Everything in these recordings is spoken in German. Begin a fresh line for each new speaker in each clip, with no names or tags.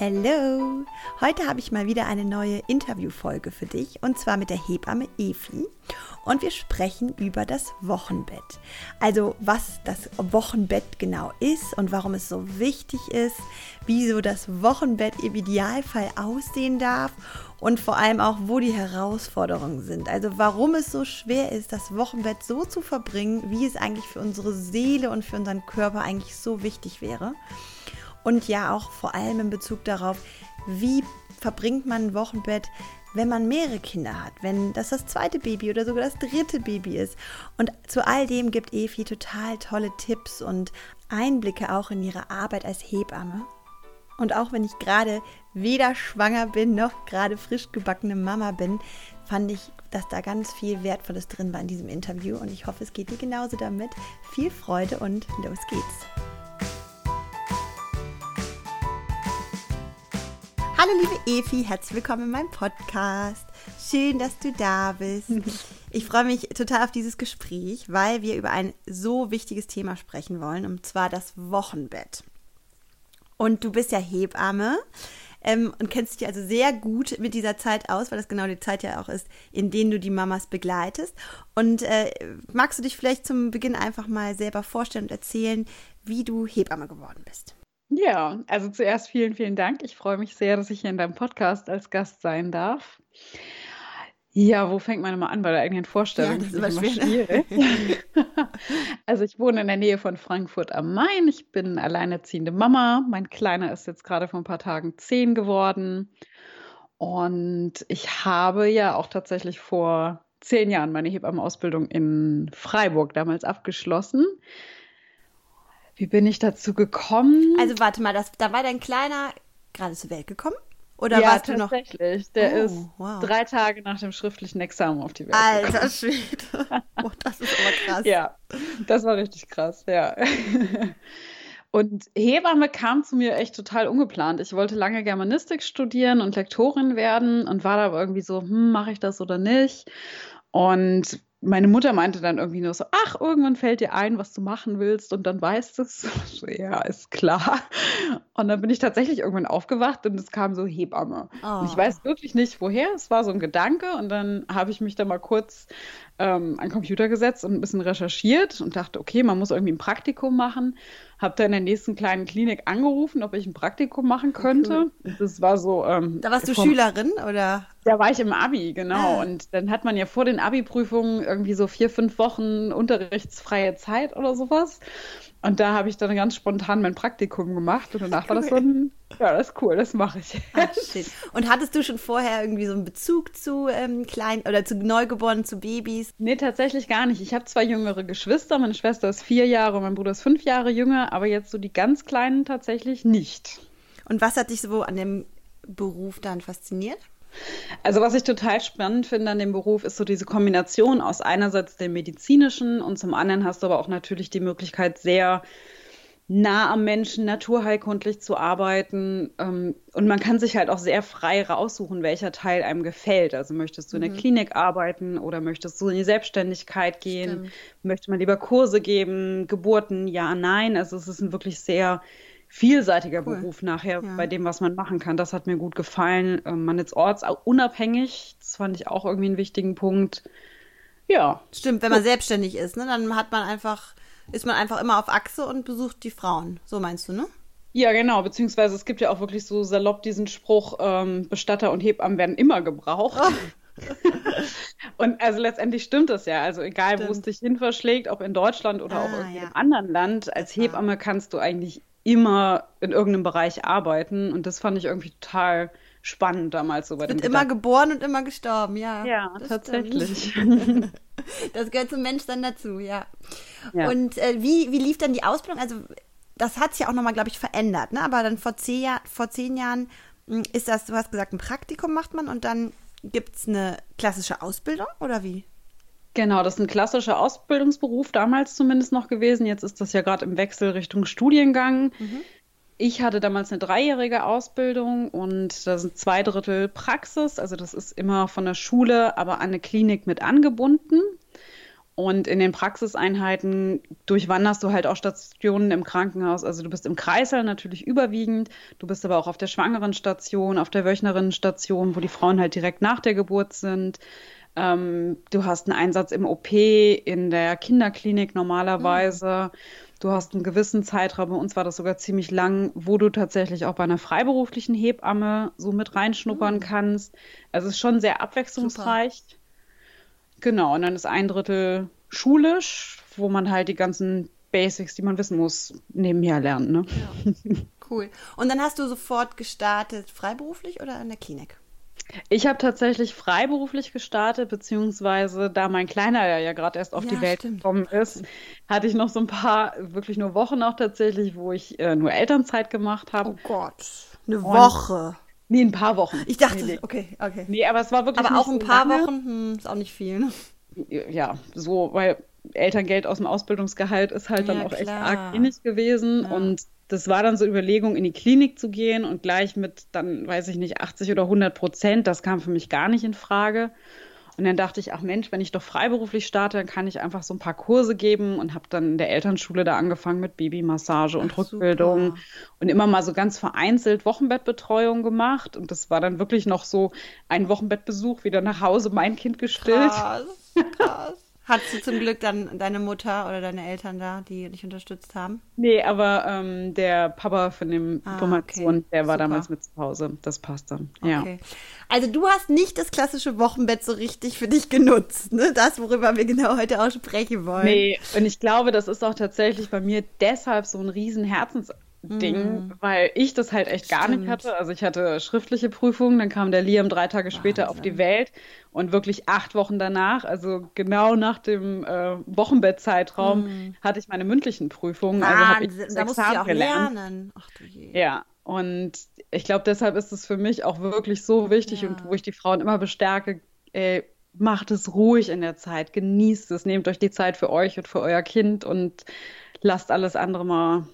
Hallo! Heute habe ich mal wieder eine neue Interviewfolge für dich und zwar mit der Hebamme Efi und wir sprechen über das Wochenbett. Also was das Wochenbett genau ist und warum es so wichtig ist, wie so das Wochenbett im Idealfall aussehen darf und vor allem auch, wo die Herausforderungen sind. Also warum es so schwer ist, das Wochenbett so zu verbringen, wie es eigentlich für unsere Seele und für unseren Körper eigentlich so wichtig wäre und ja auch vor allem in Bezug darauf, wie verbringt man ein Wochenbett, wenn man mehrere Kinder hat, wenn das das zweite Baby oder sogar das dritte Baby ist. Und zu all dem gibt Efi total tolle Tipps und Einblicke auch in ihre Arbeit als Hebamme. Und auch wenn ich gerade weder schwanger bin noch gerade frisch gebackene Mama bin, fand ich, dass da ganz viel Wertvolles drin war in diesem Interview und ich hoffe, es geht dir genauso damit. Viel Freude und los geht's. Hallo liebe Efi, herzlich willkommen in meinem Podcast. Schön, dass du da bist. Ich freue mich total auf dieses Gespräch, weil wir über ein so wichtiges Thema sprechen wollen, und zwar das Wochenbett. Und du bist ja Hebamme ähm, und kennst dich also sehr gut mit dieser Zeit aus, weil das genau die Zeit ja auch ist, in denen du die Mamas begleitest. Und äh, magst du dich vielleicht zum Beginn einfach mal selber vorstellen und erzählen, wie du Hebamme geworden bist?
Ja, also zuerst vielen, vielen Dank. Ich freue mich sehr, dass ich hier in deinem Podcast als Gast sein darf. Ja, wo fängt man immer an bei der eigenen Vorstellung? Ja, das ist immer, immer schwierig. also ich wohne in der Nähe von Frankfurt am Main. Ich bin alleinerziehende Mama. Mein Kleiner ist jetzt gerade vor ein paar Tagen zehn geworden. Und ich habe ja auch tatsächlich vor zehn Jahren meine Hebammenausbildung in Freiburg damals abgeschlossen. Wie bin ich dazu gekommen?
Also warte mal, das, da war dein Kleiner gerade zur Welt gekommen? Oder
ja,
warst
du noch? Tatsächlich. Der oh, ist wow. drei Tage nach dem schriftlichen Examen auf die Welt
Alter gekommen. Schwede. Oh, das ist aber krass.
ja, das war richtig krass, ja. Und Hebamme kam zu mir echt total ungeplant. Ich wollte lange Germanistik studieren und Lektorin werden und war da aber irgendwie so, hm, mache ich das oder nicht? Und meine Mutter meinte dann irgendwie nur so, ach, irgendwann fällt dir ein, was du machen willst und dann weißt du es. Ja, ist klar. Und dann bin ich tatsächlich irgendwann aufgewacht und es kam so Hebamme. Oh. Und ich weiß wirklich nicht, woher. Es war so ein Gedanke und dann habe ich mich da mal kurz ähm, an den Computer gesetzt und ein bisschen recherchiert und dachte, okay, man muss irgendwie ein Praktikum machen. Habe da in der nächsten kleinen Klinik angerufen, ob ich ein Praktikum machen könnte. Cool. Das war so. Ähm,
da warst du Schülerin oder?
Da war ich im Abi, genau. Ah. Und dann hat man ja vor den Abi-Prüfungen irgendwie so vier, fünf Wochen unterrichtsfreie Zeit oder sowas. Und da habe ich dann ganz spontan mein Praktikum gemacht und danach war das so ein, ja, das ist cool, das mache ich.
Ach, shit. Und hattest du schon vorher irgendwie so einen Bezug zu ähm, kleinen oder zu Neugeborenen, zu Babys?
Nee, tatsächlich gar nicht. Ich habe zwei jüngere Geschwister. Meine Schwester ist vier Jahre, mein Bruder ist fünf Jahre jünger, aber jetzt so die ganz Kleinen tatsächlich nicht.
Und was hat dich so an dem Beruf dann fasziniert?
Also was ich total spannend finde an dem Beruf, ist so diese Kombination aus einerseits dem medizinischen und zum anderen hast du aber auch natürlich die Möglichkeit, sehr nah am Menschen, naturheilkundlich zu arbeiten. Ähm, und man kann sich halt auch sehr frei raussuchen, welcher Teil einem gefällt. Also möchtest du in der mhm. Klinik arbeiten oder möchtest du in die Selbstständigkeit gehen? Stimmt. Möchte man lieber Kurse geben, Geburten, ja, nein. Also es ist ein wirklich sehr vielseitiger cool. Beruf nachher ja. bei dem, was man machen kann. Das hat mir gut gefallen. Ähm, man ist ortsunabhängig. Das fand ich auch irgendwie einen wichtigen Punkt. Ja.
Stimmt, wenn man selbstständig ist, ne, dann hat man einfach, ist man einfach immer auf Achse und besucht die Frauen. So meinst du, ne?
Ja, genau. Beziehungsweise es gibt ja auch wirklich so salopp diesen Spruch, ähm, Bestatter und Hebammen werden immer gebraucht. Oh. und also letztendlich stimmt das ja. Also egal, stimmt. wo es dich hin verschlägt, ob in Deutschland oder ah, auch in ja. einem anderen Land, als Hebamme kannst du eigentlich immer in irgendeinem Bereich arbeiten. Und das fand ich irgendwie total spannend damals so bei
dem. immer geboren und immer gestorben, ja.
Ja, tatsächlich.
das gehört zum Mensch dann dazu, ja. ja. Und äh, wie, wie lief dann die Ausbildung? Also das hat sich ja auch nochmal, glaube ich, verändert, ne? Aber dann vor zehn, Jahr, vor zehn Jahren hm, ist das, du hast gesagt, ein Praktikum macht man und dann gibt es eine klassische Ausbildung oder wie?
Genau, das ist ein klassischer Ausbildungsberuf damals zumindest noch gewesen. Jetzt ist das ja gerade im Wechsel Richtung Studiengang. Mhm. Ich hatte damals eine dreijährige Ausbildung und da sind zwei Drittel Praxis. Also das ist immer von der Schule, aber an eine Klinik mit angebunden. Und in den Praxiseinheiten durchwanderst du halt auch Stationen im Krankenhaus. Also du bist im Kreißsaal natürlich überwiegend, du bist aber auch auf der Schwangerenstation, auf der Wöchnerinnenstation, wo die Frauen halt direkt nach der Geburt sind. Ähm, du hast einen Einsatz im OP, in der Kinderklinik normalerweise. Mhm. Du hast einen gewissen Zeitraum, bei uns war das sogar ziemlich lang, wo du tatsächlich auch bei einer freiberuflichen Hebamme so mit reinschnuppern mhm. kannst. Also es ist schon sehr abwechslungsreich. Super. Genau, und dann ist ein Drittel schulisch, wo man halt die ganzen Basics, die man wissen muss, nebenher lernt. Ne?
Ja. Cool. Und dann hast du sofort gestartet, freiberuflich oder in der Klinik?
Ich habe tatsächlich freiberuflich gestartet, beziehungsweise da mein Kleiner ja, ja gerade erst auf ja, die Welt stimmt. gekommen ist, hatte ich noch so ein paar, wirklich nur Wochen auch tatsächlich, wo ich äh, nur Elternzeit gemacht habe.
Oh Gott, eine Woche.
Nee, ein paar Wochen.
Ich dachte, nee, nee. okay, okay.
Nee, aber es war wirklich.
Aber auch ein paar lange. Wochen, hm, ist auch nicht viel. Ne?
Ja, so, weil Elterngeld aus dem Ausbildungsgehalt ist halt ja, dann auch klar. echt arg wenig gewesen. Ja. Und das war dann so Überlegung, in die Klinik zu gehen und gleich mit dann, weiß ich nicht, 80 oder 100 Prozent. Das kam für mich gar nicht in Frage. Und dann dachte ich, ach Mensch, wenn ich doch freiberuflich starte, dann kann ich einfach so ein paar Kurse geben und habe dann in der Elternschule da angefangen mit Babymassage und ach, Rückbildung super. und immer mal so ganz vereinzelt Wochenbettbetreuung gemacht. Und das war dann wirklich noch so ein Wochenbettbesuch, wieder nach Hause, mein Kind gestillt.
Krass, krass. Hattest du zum Glück dann deine Mutter oder deine Eltern da, die dich unterstützt haben?
Nee, aber ähm, der Papa von dem ah, Information, okay. der war Super. damals mit zu Hause. Das passt dann. Ja. Okay.
Also du hast nicht das klassische Wochenbett so richtig für dich genutzt, ne? Das, worüber wir genau heute auch sprechen wollen.
Nee, und ich glaube, das ist auch tatsächlich bei mir deshalb so ein riesen Herzens Ding, mm. weil ich das halt echt gar Stimmt. nicht hatte. Also ich hatte schriftliche Prüfungen, dann kam der Liam drei Tage später Wahnsinn. auf die Welt und wirklich acht Wochen danach, also genau nach dem äh, Wochenbettzeitraum, mm. hatte ich meine mündlichen Prüfungen.
Wahnsinn. Also ich da musst du ja auch gelernt. lernen. Ach du je.
Ja, und ich glaube, deshalb ist es für mich auch wirklich so wichtig ja. und wo ich die Frauen immer bestärke, ey, macht es ruhig in der Zeit, genießt es, nehmt euch die Zeit für euch und für euer Kind und lasst alles andere mal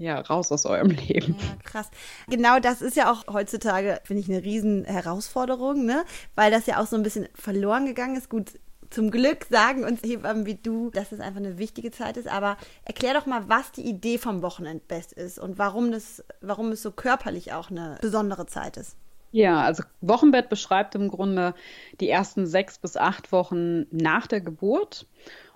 ja, raus aus eurem Leben.
Ja, krass. Genau das ist ja auch heutzutage, finde ich, eine riesen Herausforderung, ne? Weil das ja auch so ein bisschen verloren gegangen ist. Gut, zum Glück sagen uns Hebammen wie du, dass es einfach eine wichtige Zeit ist. Aber erklär doch mal, was die Idee vom Wochenendbest ist und warum, das, warum es so körperlich auch eine besondere Zeit ist.
Ja, also Wochenbett beschreibt im Grunde die ersten sechs bis acht Wochen nach der Geburt.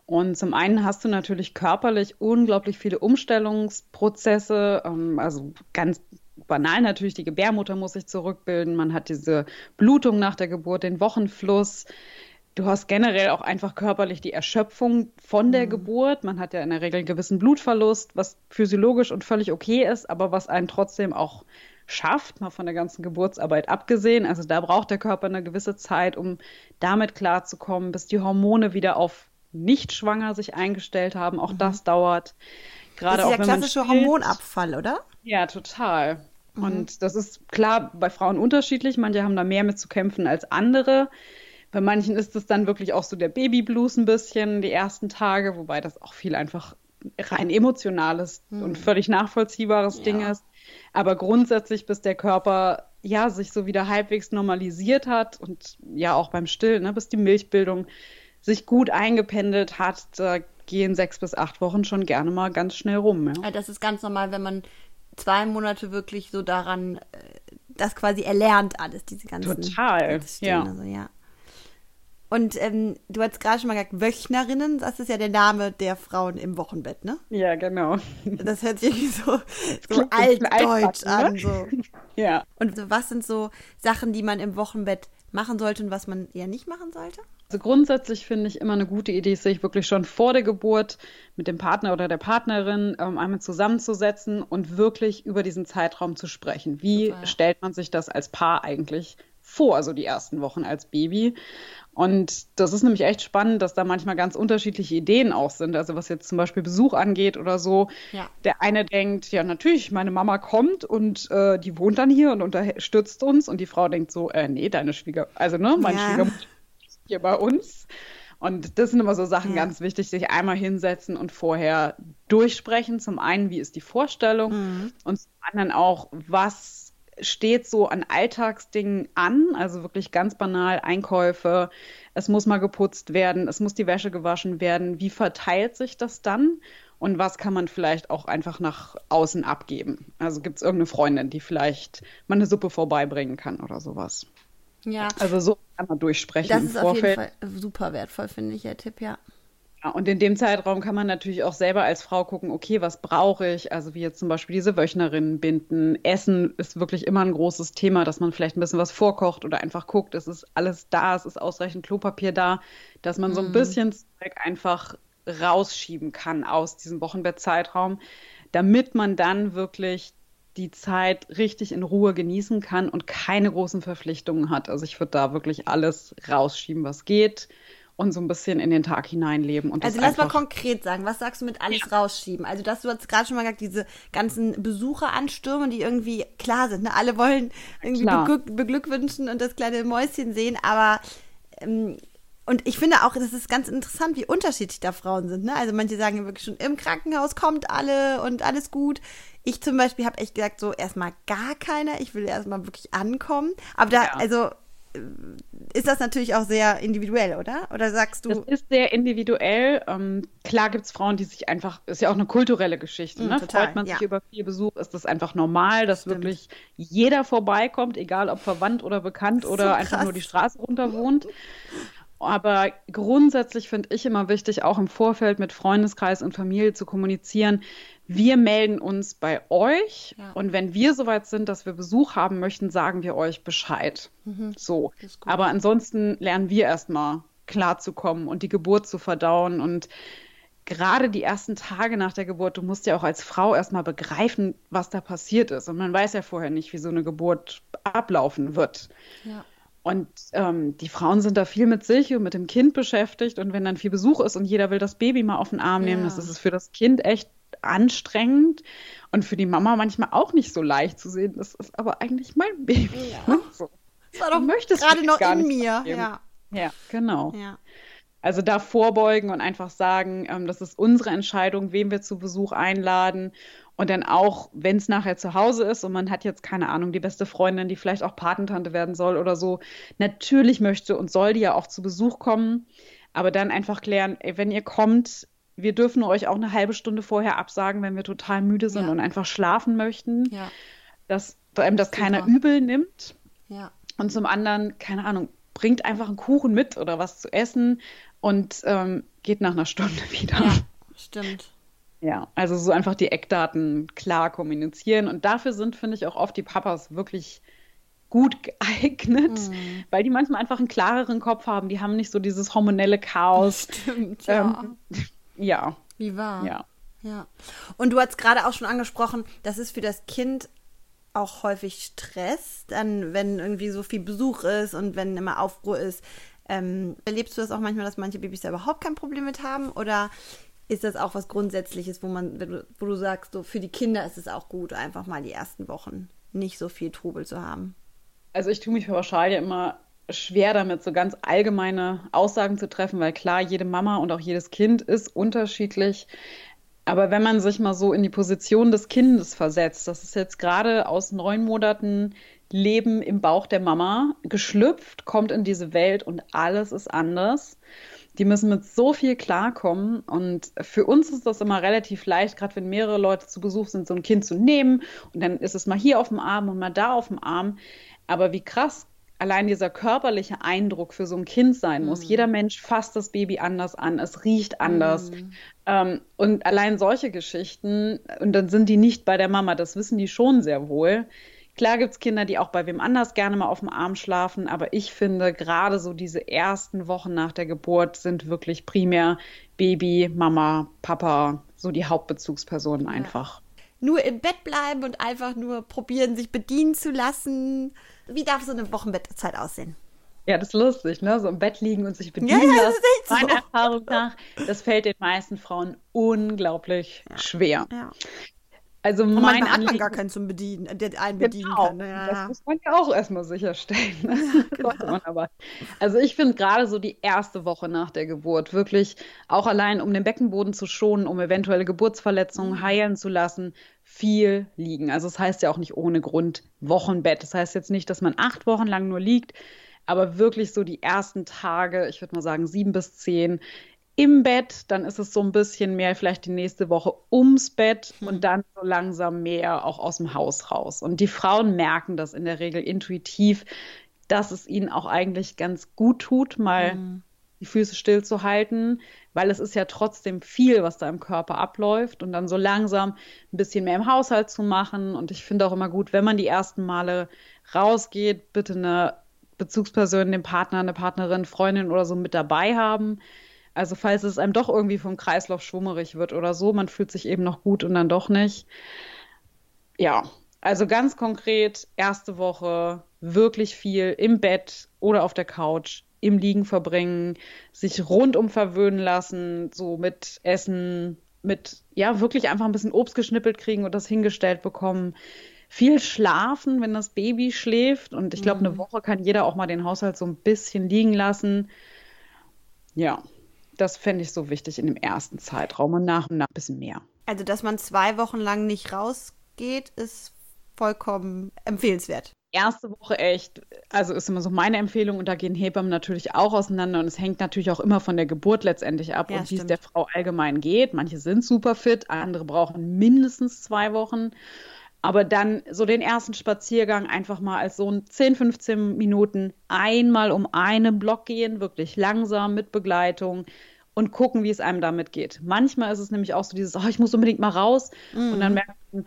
Und zum einen hast du natürlich körperlich unglaublich viele Umstellungsprozesse, ähm, also ganz banal natürlich, die Gebärmutter muss sich zurückbilden, man hat diese Blutung nach der Geburt, den Wochenfluss. Du hast generell auch einfach körperlich die Erschöpfung von der mhm. Geburt. Man hat ja in der Regel einen gewissen Blutverlust, was physiologisch und völlig okay ist, aber was einen trotzdem auch schafft, mal von der ganzen Geburtsarbeit abgesehen. Also da braucht der Körper eine gewisse Zeit, um damit klarzukommen, bis die Hormone wieder auf nicht schwanger sich eingestellt haben. Auch mhm. das dauert.
Gerade das ist der klassische Hormonabfall, oder?
Ja, total. Mhm. Und das ist klar bei Frauen unterschiedlich. Manche haben da mehr mit zu kämpfen als andere. Bei manchen ist es dann wirklich auch so der Babyblues ein bisschen, die ersten Tage, wobei das auch viel einfach rein emotionales mhm. und völlig nachvollziehbares ja. Ding ist. Aber grundsätzlich, bis der Körper ja sich so wieder halbwegs normalisiert hat und ja auch beim Stillen, ne, bis die Milchbildung sich gut eingependelt hat, da gehen sechs bis acht Wochen schon gerne mal ganz schnell rum.
Ja. Das ist ganz normal, wenn man zwei Monate wirklich so daran, äh, das quasi erlernt alles, diese ganzen.
Total, ja.
Also, ja. Und ähm, du hast gerade schon mal gesagt, Wöchnerinnen, das ist ja der Name der Frauen im Wochenbett, ne?
Ja, genau.
Das hört sich irgendwie so, so altdeutsch an. Ne? So.
Ja.
Und was sind so Sachen, die man im Wochenbett machen sollte und was man eher nicht machen sollte?
Also grundsätzlich finde ich immer eine gute Idee, sich wirklich schon vor der Geburt mit dem Partner oder der Partnerin ähm, einmal zusammenzusetzen und wirklich über diesen Zeitraum zu sprechen. Wie Super. stellt man sich das als Paar eigentlich vor, also die ersten Wochen als Baby? Und das ist nämlich echt spannend, dass da manchmal ganz unterschiedliche Ideen auch sind. Also was jetzt zum Beispiel Besuch angeht oder so. Ja. Der eine denkt, ja natürlich, meine Mama kommt und äh, die wohnt dann hier und unterstützt uns. Und die Frau denkt so, äh, nee, deine Schwieger, also ne, meine ja. Schwiegermutter hier bei uns. Und das sind immer so Sachen ja. ganz wichtig, sich einmal hinsetzen und vorher durchsprechen. Zum einen, wie ist die Vorstellung? Mhm. Und zum anderen auch, was steht so an Alltagsdingen an, also wirklich ganz banal Einkäufe, es muss mal geputzt werden, es muss die Wäsche gewaschen werden. Wie verteilt sich das dann? Und was kann man vielleicht auch einfach nach außen abgeben? Also gibt es irgendeine Freundin, die vielleicht mal eine Suppe vorbeibringen kann oder sowas?
Ja.
Also so kann man durchsprechen
das im ist Vorfeld. auf jeden Fall super wertvoll, finde ich, der Tipp, ja.
Ja, und in dem Zeitraum kann man natürlich auch selber als Frau gucken, okay, was brauche ich? Also wie jetzt zum Beispiel diese Wöchnerinnen binden. Essen ist wirklich immer ein großes Thema, dass man vielleicht ein bisschen was vorkocht oder einfach guckt, es ist alles da, es ist ausreichend Klopapier da, dass man so ein mhm. bisschen Zeug einfach rausschieben kann aus diesem Wochenbettzeitraum, damit man dann wirklich die Zeit richtig in Ruhe genießen kann und keine großen Verpflichtungen hat. Also ich würde da wirklich alles rausschieben, was geht und so ein bisschen in den Tag hineinleben. Und
also lass mal konkret sagen, was sagst du mit alles ja. rausschieben? Also dass du hast gerade schon mal gesagt, diese ganzen Besucheranstürme, die irgendwie klar sind. Ne? Alle wollen irgendwie beglück beglückwünschen und das kleine Mäuschen sehen, aber ähm, und ich finde auch, das ist ganz interessant, wie unterschiedlich da Frauen sind. Ne? Also manche sagen wirklich schon, im Krankenhaus kommt alle und alles gut. Ich zum Beispiel habe echt gesagt, so erstmal gar keiner. Ich will erstmal wirklich ankommen. Aber da, ja. also ist das natürlich auch sehr individuell, oder? Oder sagst du?
Das ist sehr individuell. Ähm, klar gibt es Frauen, die sich einfach, ist ja auch eine kulturelle Geschichte. Mm, ne? Total, Freut man ja. sich über viel Besuch, ist das einfach normal, dass Stimmt. wirklich jeder vorbeikommt, egal ob verwandt oder bekannt oder so einfach nur die Straße runter wohnt. Aber grundsätzlich finde ich immer wichtig, auch im Vorfeld mit Freundeskreis und Familie zu kommunizieren, wir melden uns bei euch ja. und wenn wir soweit sind, dass wir Besuch haben möchten, sagen wir euch Bescheid. Mhm. So. Aber ansonsten lernen wir erstmal klarzukommen und die Geburt zu verdauen und gerade die ersten Tage nach der Geburt, du musst ja auch als Frau erstmal begreifen, was da passiert ist. Und man weiß ja vorher nicht, wie so eine Geburt ablaufen wird. Ja. Und ähm, die Frauen sind da viel mit sich und mit dem Kind beschäftigt. Und wenn dann viel Besuch ist und jeder will das Baby mal auf den Arm nehmen, ja. das ist es für das Kind echt anstrengend und für die Mama manchmal auch nicht so leicht zu sehen. Das ist aber eigentlich mein Baby. Ja.
So. Das war doch gerade noch in mir. Ja.
ja, genau. Ja. Also da vorbeugen und einfach sagen, ähm, das ist unsere Entscheidung, wem wir zu Besuch einladen. Und dann auch, wenn es nachher zu Hause ist und man hat jetzt keine Ahnung, die beste Freundin, die vielleicht auch Patentante werden soll oder so, natürlich möchte und soll die ja auch zu Besuch kommen. Aber dann einfach klären, ey, wenn ihr kommt, wir dürfen euch auch eine halbe Stunde vorher absagen, wenn wir total müde sind ja. und einfach schlafen möchten. Ja. Dass einem das keiner übel nimmt. Ja. Und zum anderen, keine Ahnung, bringt einfach einen Kuchen mit oder was zu essen und ähm, geht nach einer Stunde wieder. Ja,
stimmt.
Ja, also so einfach die Eckdaten klar kommunizieren. Und dafür sind, finde ich, auch oft die Papas wirklich gut geeignet, mhm. weil die manchmal einfach einen klareren Kopf haben. Die haben nicht so dieses hormonelle Chaos.
Stimmt, ja. Ähm,
ja.
Wie wahr?
Ja.
Ja. Und du hast gerade auch schon angesprochen, das ist für das Kind auch häufig Stress, dann wenn irgendwie so viel Besuch ist und wenn immer Aufruhr ist. Ähm, erlebst du das auch manchmal, dass manche Babys da überhaupt kein Problem mit haben? Oder ist das auch was Grundsätzliches, wo man, wo du sagst, so für die Kinder ist es auch gut, einfach mal die ersten Wochen nicht so viel Trubel zu haben?
Also ich tue mich pauschal ja immer schwer damit, so ganz allgemeine Aussagen zu treffen, weil klar, jede Mama und auch jedes Kind ist unterschiedlich. Aber wenn man sich mal so in die Position des Kindes versetzt, das ist jetzt gerade aus neun Monaten Leben im Bauch der Mama geschlüpft, kommt in diese Welt und alles ist anders. Die müssen mit so viel klarkommen und für uns ist das immer relativ leicht, gerade wenn mehrere Leute zu Besuch sind, so ein Kind zu nehmen und dann ist es mal hier auf dem Arm und mal da auf dem Arm. Aber wie krass allein dieser körperliche Eindruck für so ein Kind sein muss. Mhm. Jeder Mensch fasst das Baby anders an, es riecht anders. Mhm. Ähm, und allein solche Geschichten, und dann sind die nicht bei der Mama, das wissen die schon sehr wohl. Klar gibt es Kinder, die auch bei wem anders gerne mal auf dem Arm schlafen, aber ich finde, gerade so diese ersten Wochen nach der Geburt sind wirklich primär Baby, Mama, Papa, so die Hauptbezugspersonen einfach. Ja.
Nur im Bett bleiben und einfach nur probieren, sich bedienen zu lassen wie darf so eine Wochenbettzeit aussehen?
Ja, das ist lustig, ne? So im Bett liegen und sich bedienen. Ja, ja, das ist echt so. Meiner Erfahrung nach, das fällt den meisten Frauen unglaublich ja. schwer. Ja. Also
Und
mein
hat man
Anliegen
gar keinen zum Bedienen, der einen bedienen
Genau,
kann. Ja,
das
ja.
muss man ja auch erstmal sicherstellen. ne? Sollte man aber. Also ich finde gerade so die erste Woche nach der Geburt wirklich auch allein, um den Beckenboden zu schonen, um eventuelle Geburtsverletzungen heilen zu lassen, viel liegen. Also es heißt ja auch nicht ohne Grund Wochenbett. Das heißt jetzt nicht, dass man acht Wochen lang nur liegt, aber wirklich so die ersten Tage, ich würde mal sagen sieben bis zehn, im Bett, dann ist es so ein bisschen mehr vielleicht die nächste Woche ums Bett und dann so langsam mehr auch aus dem Haus raus. Und die Frauen merken das in der Regel intuitiv, dass es ihnen auch eigentlich ganz gut tut, mal die Füße stillzuhalten, weil es ist ja trotzdem viel, was da im Körper abläuft und dann so langsam ein bisschen mehr im Haushalt zu machen. Und ich finde auch immer gut, wenn man die ersten Male rausgeht, bitte eine Bezugsperson, den Partner, eine Partnerin, Freundin oder so mit dabei haben. Also falls es einem doch irgendwie vom Kreislauf schwummerig wird oder so, man fühlt sich eben noch gut und dann doch nicht. Ja, also ganz konkret, erste Woche wirklich viel im Bett oder auf der Couch, im Liegen verbringen, sich rundum verwöhnen lassen, so mit Essen, mit, ja, wirklich einfach ein bisschen Obst geschnippelt kriegen und das hingestellt bekommen. Viel schlafen, wenn das Baby schläft. Und ich glaube, eine Woche kann jeder auch mal den Haushalt so ein bisschen liegen lassen. Ja, das fände ich so wichtig in dem ersten Zeitraum und nach und nach ein bisschen mehr.
Also, dass man zwei Wochen lang nicht rausgeht, ist vollkommen empfehlenswert.
Erste Woche echt, also ist immer so meine Empfehlung und da gehen Hebammen natürlich auch auseinander und es hängt natürlich auch immer von der Geburt letztendlich ab
Ja,
und wie es der Frau allgemein geht. Manche sind super fit, andere brauchen mindestens zwei Wochen. Aber dann so den ersten Spaziergang einfach mal als so ein 10, 15 Minuten einmal um einen Block gehen, wirklich langsam mit Begleitung und gucken, wie es einem damit geht. Manchmal ist es nämlich auch so dieses, oh, ich muss unbedingt mal raus. Und dann merkt man,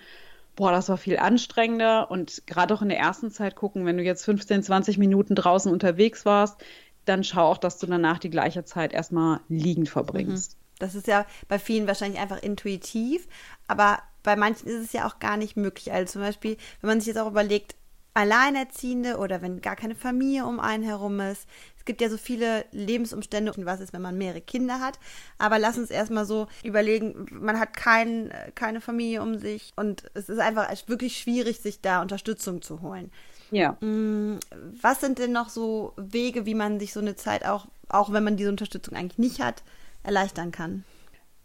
boah, das war viel anstrengender. Und gerade auch in der ersten Zeit gucken, wenn du jetzt 15, 20 Minuten draußen unterwegs warst, dann schau auch, dass du danach die gleiche Zeit erstmal liegend verbringst.
Das ist ja bei vielen wahrscheinlich einfach intuitiv, aber bei manchen ist es ja auch gar nicht möglich. Also zum Beispiel, wenn man sich jetzt auch überlegt, Alleinerziehende oder wenn gar keine Familie um einen herum ist. Es gibt ja so viele Lebensumstände, was ist, wenn man mehrere Kinder hat. Aber lass uns erstmal so überlegen, man hat kein, keine Familie um sich und es ist einfach wirklich schwierig, sich da Unterstützung zu holen.
Ja.
Was sind denn noch so Wege, wie man sich so eine Zeit auch, auch wenn man diese Unterstützung eigentlich nicht hat, erleichtern kann?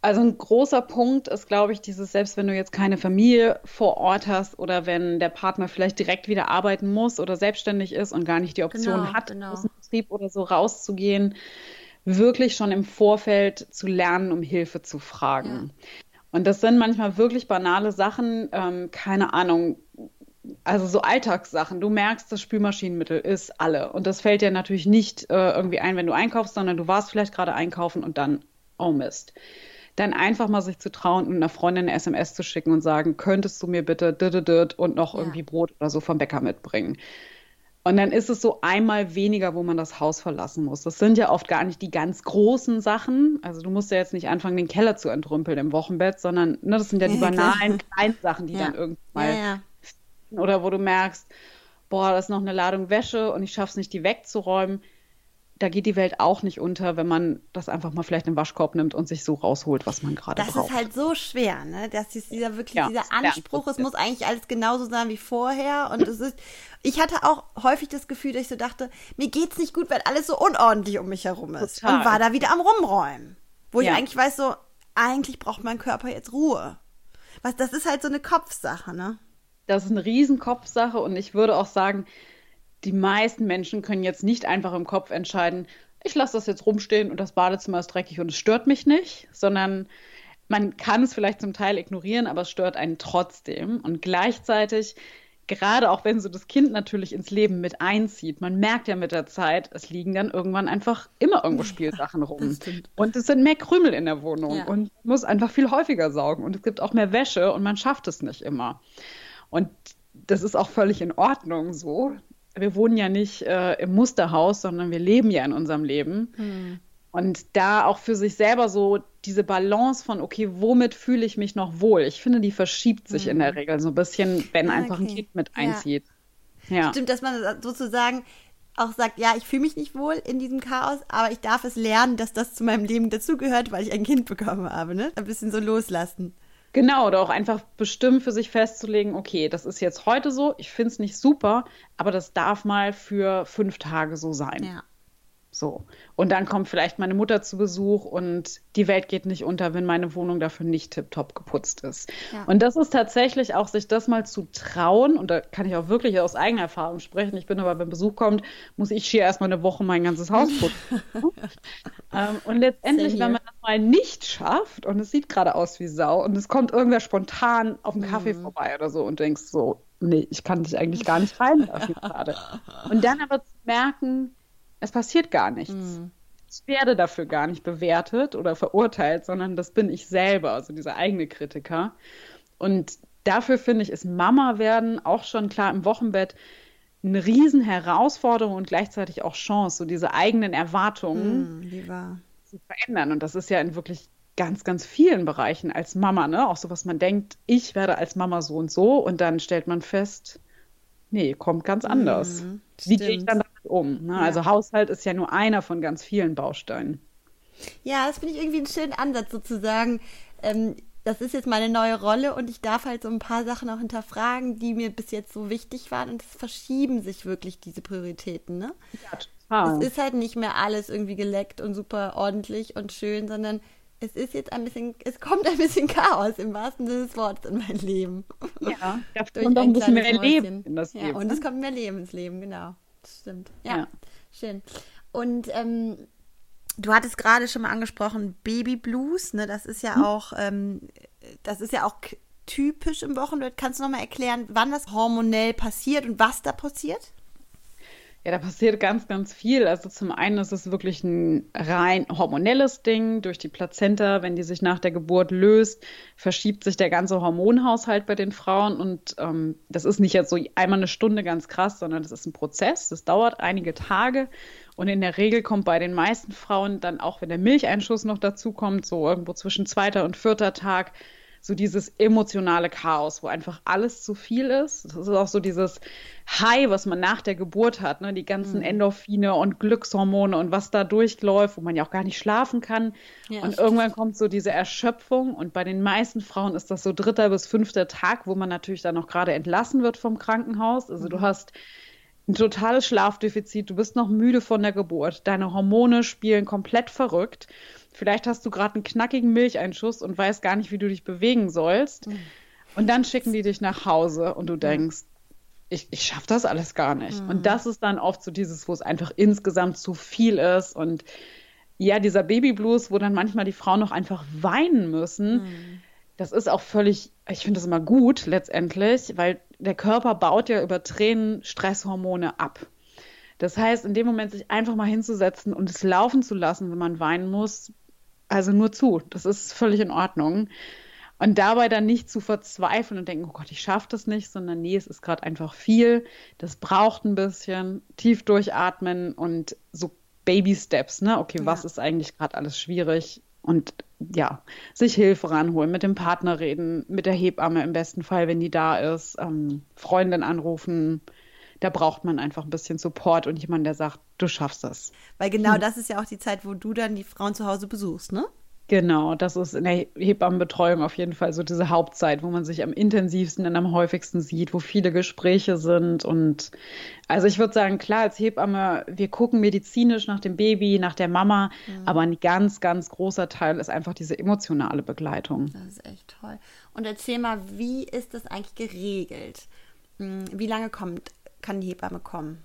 Also ein großer Punkt ist, glaube ich, dieses, selbst wenn du jetzt keine Familie vor Ort hast oder wenn der Partner vielleicht direkt wieder arbeiten muss oder selbstständig ist und gar nicht die Option
Genau,
hat,
genau.
aus dem Betrieb oder so rauszugehen, wirklich schon im Vorfeld zu lernen, um Hilfe zu fragen. Und das sind manchmal wirklich banale Sachen, ähm, keine Ahnung, also so Alltagssachen. Du merkst, das Spülmaschinenmittel ist alle. Und das fällt dir natürlich nicht äh, irgendwie ein, wenn du einkaufst, sondern du warst vielleicht gerade einkaufen und dann, oh Mist. Dann einfach mal sich zu trauen und einer Freundin eine SMS zu schicken und sagen, könntest du mir bitte und noch
Ja.
irgendwie Brot oder so vom Bäcker mitbringen. Und dann ist es so einmal weniger, wo man das Haus verlassen muss. Das sind ja oft gar nicht die ganz großen Sachen. Also du musst ja jetzt nicht anfangen, den Keller zu entrümpeln im Wochenbett, sondern ne, das sind ja die
Ja,
banalen kleinen Sachen, die
Ja.
dann irgendwann mal
ja, ja.
oder wo du merkst, boah, da ist noch eine Ladung Wäsche und ich schaffe es nicht, die wegzuräumen. Da geht die Welt auch nicht unter, wenn man das einfach mal vielleicht im Waschkorb nimmt und sich so rausholt, was man gerade
Das
braucht.
ist halt so schwer, ne? Das ist dieser wirklich
Ja,
dieser
das
Anspruch, es muss eigentlich alles genauso sein wie vorher. Und es ist, ich hatte auch häufig das Gefühl, dass ich so dachte, mir geht's nicht gut, weil alles so unordentlich um mich herum ist.
Total.
Und war da wieder am Rumräumen. Wo ich
Ja.
eigentlich weiß, so, eigentlich braucht mein Körper jetzt Ruhe. Was, das ist halt so eine Kopfsache, ne?
Das ist eine Riesenkopfsache und ich würde auch sagen, die meisten Menschen können jetzt nicht einfach im Kopf entscheiden, ich lasse das jetzt rumstehen und das Badezimmer ist dreckig und es stört mich nicht, sondern man kann es vielleicht zum Teil ignorieren, aber es stört einen trotzdem. Und gleichzeitig, gerade auch wenn so das Kind natürlich ins Leben mit einzieht, man merkt ja mit der Zeit, es liegen dann irgendwann einfach immer irgendwo Spielsachen rum. Und es sind mehr Krümel in der Wohnung
Ja.
und man muss einfach viel häufiger saugen und es gibt auch mehr Wäsche und man schafft es nicht immer. Und das ist auch völlig in Ordnung so. Wir wohnen ja nicht äh, im Musterhaus, sondern wir leben ja in unserem Leben. Und da auch für sich selber so diese Balance von, okay, womit fühle ich mich noch wohl? Ich finde, die verschiebt sich in der Regel so ein bisschen, wenn
Ah,
einfach ein. Kind mit
Ja.
einzieht. Ja.
Stimmt, dass man sozusagen auch sagt, ja, ich fühle mich nicht wohl in diesem Chaos, aber ich darf es lernen, dass das zu meinem Leben dazugehört, weil ich ein Kind bekommen habe, ne? Ein bisschen so loslassen.
Genau, oder auch einfach bestimmt für sich festzulegen, okay, das ist jetzt heute so, ich finde es nicht super, aber das darf mal für fünf Tage so sein. Ja. So. Und dann kommt vielleicht meine Mutter zu Besuch und die Welt geht nicht unter, wenn meine Wohnung dafür nicht tiptop geputzt ist. Ja. Und das ist tatsächlich auch, sich das mal zu trauen, und da kann ich auch wirklich aus eigener Erfahrung sprechen. Ich bin aber, wenn Besuch kommt, muss ich hier erstmal eine Woche mein ganzes Haus putzen. ähm, und letztendlich, wenn man das mal nicht schafft und es sieht gerade aus wie Sau und es kommt irgendwer spontan auf den Kaffee mhm. vorbei oder so und denkst so, nee, ich kann dich eigentlich gar nicht reinlassen gerade. Und dann aber zu merken, es passiert gar nichts. Mhm. Ich werde dafür gar nicht bewertet oder verurteilt, sondern das bin ich selber, also dieser eigene Kritiker. Und dafür finde ich, ist Mama werden auch schon klar im Wochenbett eine riesen Herausforderung und gleichzeitig auch Chance, so diese eigenen Erwartungen mm, zu verändern. Und das ist ja in wirklich ganz, ganz vielen Bereichen als Mama, ne? Auch so, was man denkt, ich werde als Mama so und so und dann stellt man fest, nee, kommt ganz anders. Mm, Wie gehe ich dann um. Ne? Ja. Also Haushalt ist ja nur einer von ganz vielen Bausteinen.
Ja, das finde ich irgendwie einen schönen Ansatz sozusagen. Ähm, das ist jetzt meine neue Rolle und ich darf halt so ein paar Sachen auch hinterfragen, die mir bis jetzt so wichtig waren und es verschieben sich wirklich diese Prioritäten, ne? Ja, total. Es ist halt nicht mehr alles irgendwie geleckt und super ordentlich und schön, sondern es ist jetzt ein bisschen, es kommt ein bisschen Chaos im wahrsten Sinne des Wortes in mein Leben. Ja, da kommt auch ein bisschen mehr Leben in das Leben. Ja, und es ne? kommt mehr Leben ins Leben, genau stimmt. Ja, ja. schön. Und ähm, du hattest gerade schon mal angesprochen, Baby Blues, ne? Das ist ja hm. auch, ähm, das ist ja auch typisch im Wochenbett. Kannst du noch mal erklären, wann das hormonell passiert und was da passiert?
Ja, da passiert ganz, ganz viel. Also zum einen ist es wirklich ein rein hormonelles Ding. Durch die Plazenta, wenn die sich nach der Geburt löst, verschiebt sich der ganze Hormonhaushalt bei den Frauen. Und ähm, das ist nicht jetzt so einmal eine Stunde ganz krass, sondern das ist ein Prozess. Das dauert einige Tage. Und in der Regel kommt bei den meisten Frauen dann auch, wenn der Milcheinschuss noch dazu kommt, so irgendwo zwischen zweiter und vierter Tag, so dieses emotionale Chaos, wo einfach alles zu viel ist. Das ist auch so dieses High, was man nach der Geburt hat, ne? die ganzen mhm. Endorphine und Glückshormone und was da durchläuft, wo man ja auch gar nicht schlafen kann. Ja, und irgendwann kommt so diese Erschöpfung und bei den meisten Frauen ist das so dritter bis fünfter Tag, wo man natürlich dann noch gerade entlassen wird vom Krankenhaus. Also mhm. du hast ein totales Schlafdefizit, du bist noch müde von der Geburt, deine Hormone spielen komplett verrückt. Vielleicht hast du gerade einen knackigen Milcheinschuss und weißt gar nicht, wie du dich bewegen sollst. Mhm. Und dann schicken die dich nach Hause und du denkst, ich, ich schaffe das alles gar nicht. Mhm. Und das ist dann oft so dieses, wo es einfach insgesamt zu viel ist. Und ja, dieser Babyblues, wo dann manchmal die Frauen noch einfach weinen müssen. Mhm. Das ist auch völlig, ich finde das immer gut letztendlich, weil der Körper baut ja über Tränen Stresshormone ab. Das heißt, in dem Moment sich einfach mal hinzusetzen und es laufen zu lassen, wenn man weinen muss, also nur zu. Das ist völlig in Ordnung. Und dabei dann nicht zu verzweifeln und denken, oh Gott, ich schaffe das nicht, sondern nee, es ist gerade einfach viel. Das braucht ein bisschen tief durchatmen und so Baby Steps, ne? Okay, ja. was ist eigentlich gerade alles schwierig? Und ja, sich Hilfe ranholen, mit dem Partner reden, mit der Hebamme im besten Fall, wenn die da ist, ähm, Freundin anrufen. Da braucht man einfach ein bisschen Support und jemand, der sagt, du schaffst das.
Weil genau hm. das ist ja auch die Zeit, wo du dann die Frauen zu Hause besuchst, ne?
Genau, das ist in der Hebammenbetreuung auf jeden Fall so diese Hauptzeit, wo man sich am intensivsten und am häufigsten sieht, wo viele Gespräche sind. Und also ich würde sagen, klar, als Hebamme, wir gucken medizinisch nach dem Baby, nach der Mama, mhm. aber ein ganz, ganz großer Teil ist einfach diese emotionale Begleitung.
Das ist echt toll. Und erzähl mal, wie ist das eigentlich geregelt? Hm, wie lange kommt, kann die Hebamme kommen?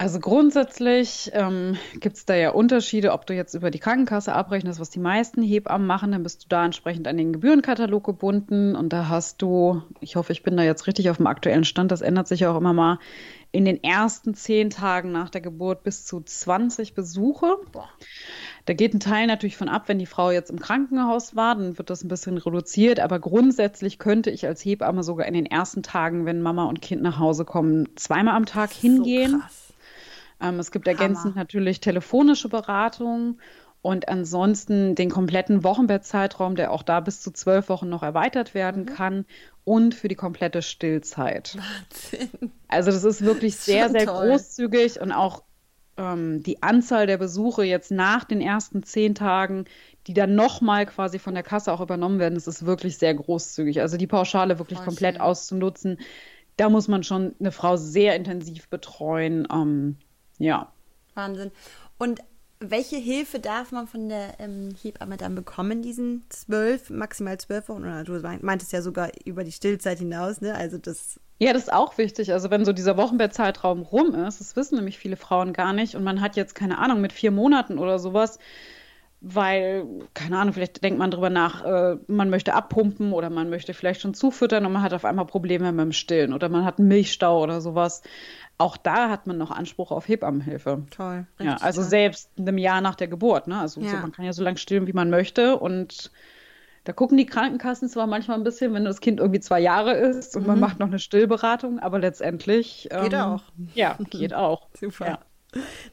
Also grundsätzlich ähm, gibt es da ja Unterschiede, ob du jetzt über die Krankenkasse abrechnest, was die meisten Hebammen machen, dann bist du da entsprechend an den Gebührenkatalog gebunden und da hast du, ich hoffe, ich bin da jetzt richtig auf dem aktuellen Stand, das ändert sich ja auch immer mal, in den ersten zehn Tagen nach der Geburt bis zu 20 Besuche. Boah. Da geht ein Teil natürlich von ab, wenn die Frau jetzt im Krankenhaus war, dann wird das ein bisschen reduziert. Aber grundsätzlich könnte ich als Hebamme sogar in den ersten Tagen, wenn Mama und Kind nach Hause kommen, zweimal am Tag hingehen. So krass. Ähm, es gibt ergänzend Hammer. natürlich telefonische Beratung und ansonsten den kompletten Wochenbettzeitraum, der auch da bis zu zwölf Wochen noch erweitert werden mhm. kann und für die komplette Stillzeit. Wahnsinn. Also das ist wirklich sehr, sehr toll. großzügig und auch ähm, die Anzahl der Besuche jetzt nach den ersten zehn Tagen, die dann nochmal quasi von der Kasse auch übernommen werden, das ist wirklich sehr großzügig. Also die Pauschale wirklich Voll komplett schön. auszunutzen, da muss man schon eine Frau sehr intensiv betreuen. Ähm, ja.
Wahnsinn. Und welche Hilfe darf man von der ähm, Hebamme dann bekommen, diesen zwölf, maximal zwölf Wochen? Oder du meintest ja sogar über die Stillzeit hinaus, ne? Also das.
Ja, das ist auch wichtig. Also wenn so dieser Wochenbettzeitraum rum ist, das wissen nämlich viele Frauen gar nicht und man hat jetzt keine Ahnung mit vier Monaten oder sowas, weil, keine Ahnung, vielleicht denkt man drüber nach, äh, man möchte abpumpen oder man möchte vielleicht schon zufüttern und man hat auf einmal Probleme mit dem Stillen oder man hat einen Milchstau oder sowas auch da hat man noch Anspruch auf Hebammenhilfe.
Toll.
Ja, also toll. selbst einem Jahr nach der Geburt. Ne? Also ja. so, man kann ja so lange stillen, wie man möchte. Und da gucken die Krankenkassen zwar manchmal ein bisschen, wenn das Kind irgendwie zwei Jahre ist und mhm. man macht noch eine Stillberatung, aber letztendlich.
Ähm, geht auch.
Ja, geht auch.
Super. Ja.